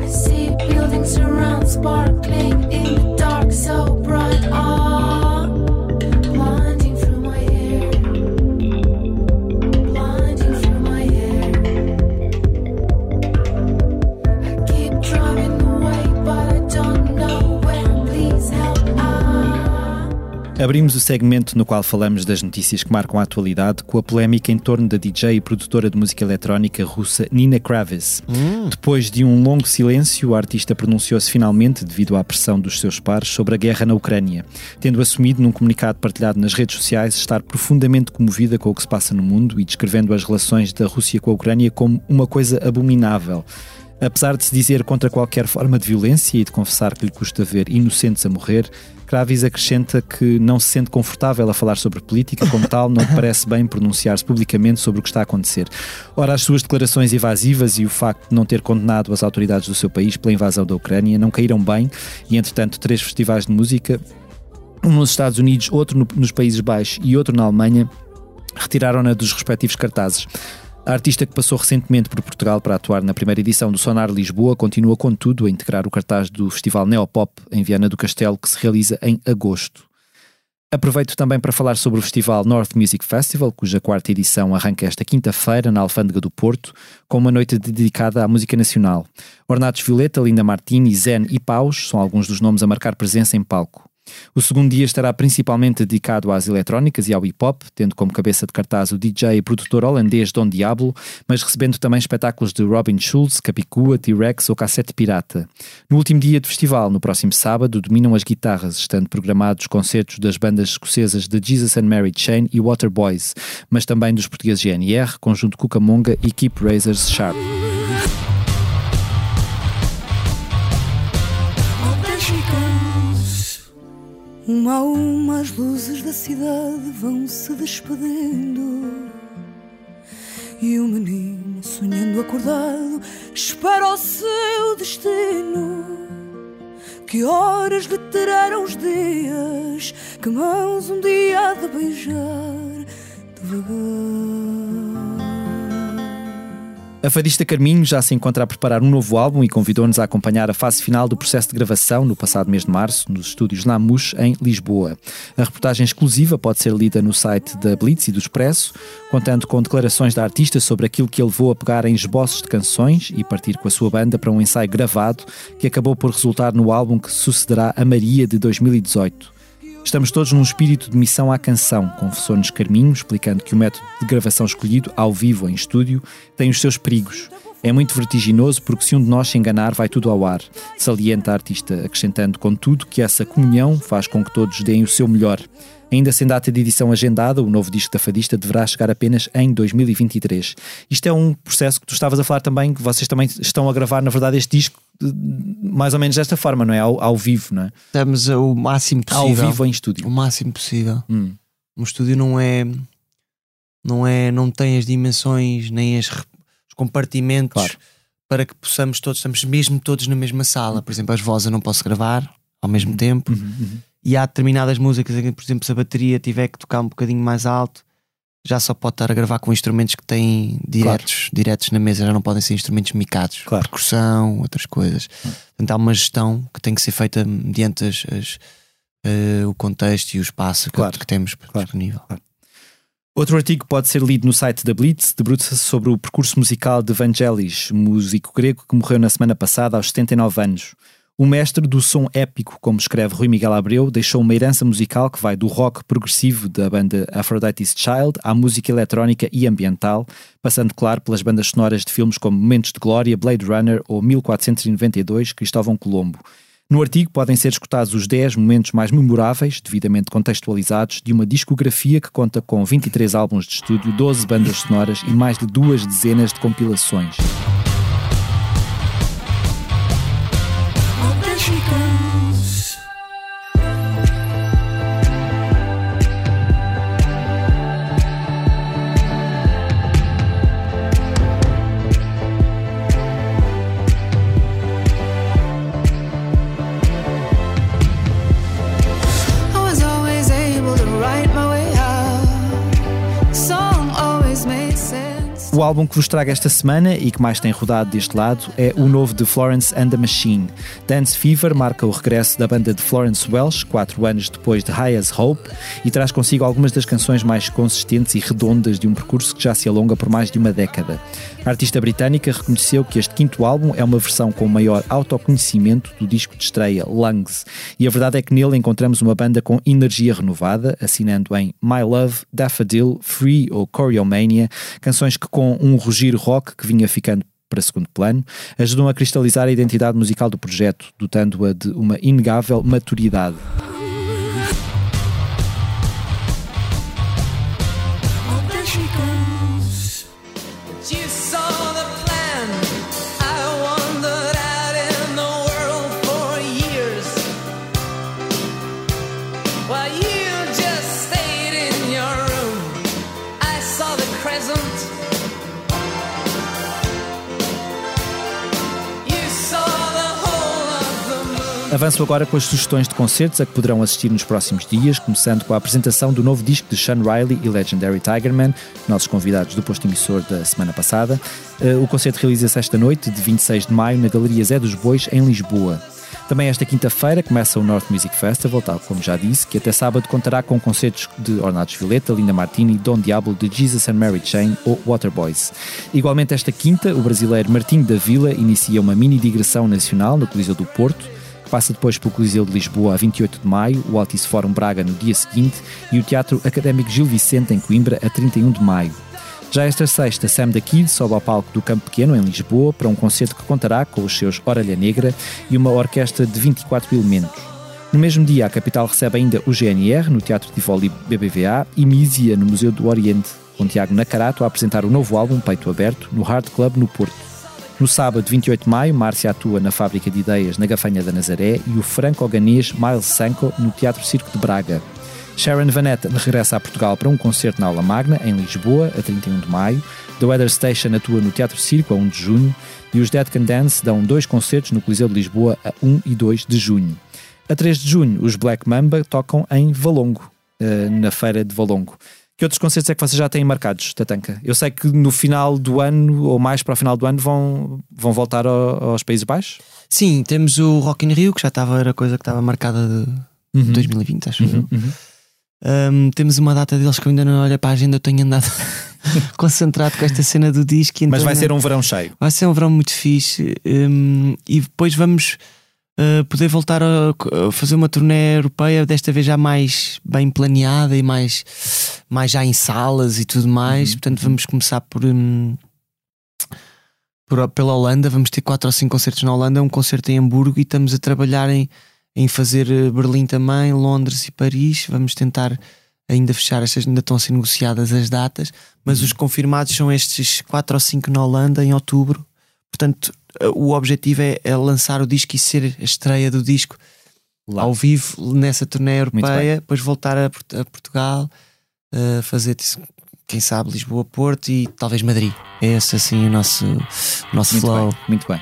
I see buildings around sparkling in the dark, so bright. Ah, Abrimos o segmento no qual falamos das notícias que marcam a atualidade com a polémica em torno da DJ e produtora de música eletrónica russa Nina Kravis. Depois de um longo silêncio, a artista pronunciou-se finalmente, devido à pressão dos seus pares, sobre a guerra na Ucrânia, tendo assumido num comunicado partilhado nas redes sociais estar profundamente comovida com o que se passa no mundo e descrevendo as relações da Rússia com a Ucrânia como uma coisa abominável. Apesar de se dizer contra qualquer forma de violência e de confessar que lhe custa ver inocentes a morrer, Kravis acrescenta que não se sente confortável a falar sobre política, como tal, não parece bem pronunciar-se publicamente sobre o que está a acontecer. Ora, as suas declarações evasivas e o facto de não ter condenado as autoridades do seu país pela invasão da Ucrânia não caíram bem e, entretanto, três festivais de música, um nos Estados Unidos, outro no- nos Países Baixos e outro na Alemanha, retiraram-na dos respectivos cartazes. A artista que passou recentemente por Portugal para atuar na primeira edição do Sonar Lisboa continua, contudo, a integrar o cartaz do Festival Neopop em Viana do Castelo, que se realiza em agosto. Aproveito também para falar sobre o Festival North Music Festival, cuja quarta edição arranca esta quinta-feira na Alfândega do Porto, com uma noite dedicada à música nacional. Ornatos Violeta, Linda Martini, Zen e Paus são alguns dos nomes a marcar presença em palco. O segundo dia estará principalmente dedicado às eletrónicas e ao hip-hop, tendo como cabeça de cartaz o DJ e produtor holandês Don Diablo, mas recebendo também espetáculos de Robin Schulz, Capicua, T-Rex ou Cassete Pirata. No último dia de festival, no próximo sábado, dominam as guitarras, estando programados concertos das bandas escocesas de Jesus and Mary Chain e Waterboys, mas também dos portugueses GNR, Conjunto Cucamonga e Keep Razors Sharp. Uma a uma as luzes da cidade vão se despedindo. E o menino sonhando acordado espera o seu destino. Que horas lhe terão os dias? Que mãos um dia há de beijar devagar A fadista Carminho já se encontra a preparar um novo álbum e convidou-nos a acompanhar a fase final do processo de gravação no passado mês de março, nos estúdios Namus, em Lisboa. A reportagem exclusiva pode ser lida no site da Blitz e do Expresso, contando com declarações da artista sobre aquilo que ele levou a pegar em esboços de canções e partir com a sua banda para um ensaio gravado que acabou por resultar no álbum que sucederá a Maria de 2018. Estamos todos num espírito de missão à canção, confessou-nos Carminho, explicando que o método de gravação escolhido, ao vivo, em estúdio, tem os seus perigos. É muito vertiginoso porque se um de nós se enganar, vai tudo ao ar. Salienta a artista, acrescentando, contudo, que essa comunhão faz com que todos deem o seu melhor. Ainda sem data de edição agendada, o novo disco da Fadista deverá chegar apenas em 2023. Isto é um processo que tu estavas a falar também, que vocês também estão a gravar, na verdade, este disco mais ou menos desta forma, não é? Ao, ao vivo, não é? Estamos o máximo Ao possível. vivo em O estúdio. máximo possível. Hum. Um estúdio não é. Não é. Não tem as dimensões nem as, os compartimentos Claro. para que possamos todos. Estamos mesmo todos na mesma sala. Por exemplo, as vozes eu não posso gravar ao mesmo tempo. Uhum, E há determinadas músicas em que, por exemplo, se a bateria tiver que tocar um bocadinho mais alto, já só pode estar a gravar com instrumentos que têm diretos, diretos na mesa, já não podem ser instrumentos micados, Claro. percussão, outras coisas. Portanto, há uma gestão que tem que ser feita mediante as- as, eh, o contexto e o espaço que, Claro. que temos Claro. disponível. Outro artigo pode ser lido no site da Blitz, debruça-se sobre o percurso musical de Vangelis, músico grego que morreu na semana passada aos 79 anos. O mestre do som épico, como escreve Rui Miguel Abreu, deixou uma herança musical que vai do rock progressivo da banda Aphrodite's Child à música eletrónica e ambiental, passando, claro, pelas bandas sonoras de filmes como Momentos de Glória, Blade Runner ou 1492, Cristóvão Colombo. No artigo podem ser escutados os 10 momentos mais memoráveis, devidamente contextualizados, de uma discografia que conta com 23 álbuns de estúdio, 12 bandas sonoras e mais de duas dezenas de compilações. Oh, there O álbum que vos trago esta semana e que mais tem rodado deste lado é o novo de Florence and the Machine. Dance Fever marca o regresso da banda de Florence Welsh, quatro anos depois de High as Hope, e traz consigo algumas das canções mais consistentes e redondas de um percurso que já se alonga por mais de uma década. A artista britânica reconheceu que este quinto álbum é uma versão com maior autoconhecimento do disco de estreia Lungs, e a verdade é que nele encontramos uma banda com energia renovada, assinando em My Love, Daffodil, Free ou Choreomania, canções que com um rugir rock que vinha ficando para segundo plano, ajudam a cristalizar a identidade musical do projeto, dotando-a de uma inegável maturidade. Avanço agora com as sugestões de concertos a que poderão assistir nos próximos dias, começando com a apresentação do novo disco de Sean Riley e Legendary Tigerman, nossos convidados do posto emissor da semana passada. Eh, O concerto realiza-se esta noite, de 26 de maio, na Galeria Zé dos Bois, em Lisboa. Também esta quinta-feira começa o North Music Festival, tal como já disse, que até sábado contará com concertos de Ornatos Violeta, Linda Martini, Dom Diablo, de Jesus and Mary Chain ou Waterboys. Igualmente esta quinta, o brasileiro Martinho da Vila inicia uma mini digressão nacional no Coliseu do Porto, passa depois pelo Coliseu de Lisboa a 28 de maio, o Altice Fórum Braga no dia seguinte e o Teatro Académico Gil Vicente em Coimbra a 31 de maio. Já esta sexta, Sam da Kid sobe ao palco do Campo Pequeno, em Lisboa, para um concerto que contará com os seus Orelha Negra e uma orquestra de 24 elementos. No mesmo dia, a capital recebe ainda o GNR, no Teatro Tivoli BBVA, e Mísia, no Museu do Oriente, com Tiago Nacarato a apresentar o novo álbum Peito Aberto, no Hard Club, no Porto. No sábado, 28 de maio, Márcia atua na Fábrica de Ideias, na Gafanha da Nazaré, e o franco-ganês Miles Sanko, no Teatro Circo de Braga. Sharon Van Etten regressa a Portugal para um concerto na Aula Magna, em Lisboa, a 31 de maio. The Weather Station atua no Teatro Circo, a 1 de junho. E os Dead Can Dance dão dois concertos no Coliseu de Lisboa, a 1 e 2 de junho. A 3 de junho, os Black Mamba tocam em Valongo, eh, na Feira de Valongo. Que outros concertos é que vocês já têm marcados, Tatanka? Eu sei que no final do ano, ou mais para o final do ano, vão, vão voltar ao- aos Países Baixos? Sim, temos o Rock in Rio, que já estava, era coisa que estava marcada de Uhum. 2020, acho eu. Uhum. Um, temos uma data deles que eu ainda não olho para a agenda, eu tenho andado concentrado com esta cena do disco. Mas então vai não- ser um verão cheio. Vai ser um verão muito fixe um, e depois vamos uh, poder voltar a, a fazer uma turnê europeia, desta vez já mais bem planeada e mais, mais já em salas e tudo mais. Portanto, vamos começar por, um, por- pela Holanda. Vamos ter quatro ou cinco concertos na Holanda, um concerto em Hamburgo e estamos a trabalhar em, em fazer uh, Berlim também, Londres e Paris. Vamos tentar ainda fechar estas, ainda estão a ser negociadas as datas, mas os confirmados são estes quatro ou cinco na Holanda em outubro. Portanto, o objetivo é, é lançar o disco e ser a estreia do disco Lá. ao vivo nessa turnê europeia, depois voltar a, a Portugal, eh, fazer quem sabe Lisboa, Porto e talvez Madrid. É esse assim o nosso, o nosso Muito flow. bem, muito bem.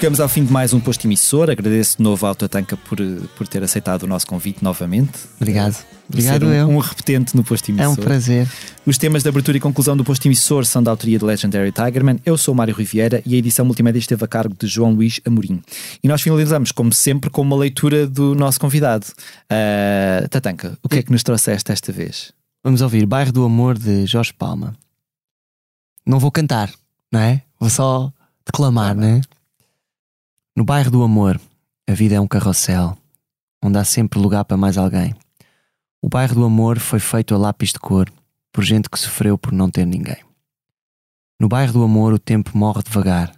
Chegamos ao fim de mais um posto emissor. Agradeço de novo ao Tatanka por, por ter aceitado o nosso convite novamente. Obrigado. Obrigado um, eu. um repetente no posto é emissor. um prazer. Os temas de abertura e conclusão do posto emissor são da autoria de Legendary Tigerman. Eu sou o Mário Riviera e a edição multimédia esteve a cargo de João Luís Amorim. E nós finalizamos, como sempre, com uma leitura do nosso convidado. Ah, Tatanka, o que é que nos trouxeste esta vez? Vamos ouvir Bairro do Amor de Jorge Palma. Não vou cantar, não é? Vou só declamar, não é? No bairro do amor, a vida é um carrossel, onde há sempre lugar para mais alguém. O bairro do amor foi feito a lápis de cor, por gente que sofreu por não ter ninguém. No bairro do amor, o tempo morre devagar,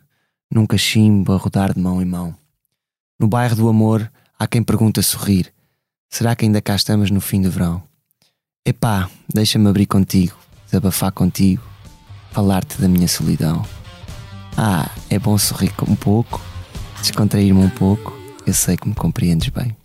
num cachimbo a rodar de mão em mão. No bairro do amor, há quem pergunta a sorrir: será que ainda cá estamos no fim do verão? Epá, deixa-me abrir contigo, desabafar contigo, falar-te da minha solidão. Ah, é bom sorrir um pouco, descontrair-me um pouco, eu sei que me compreendes bem.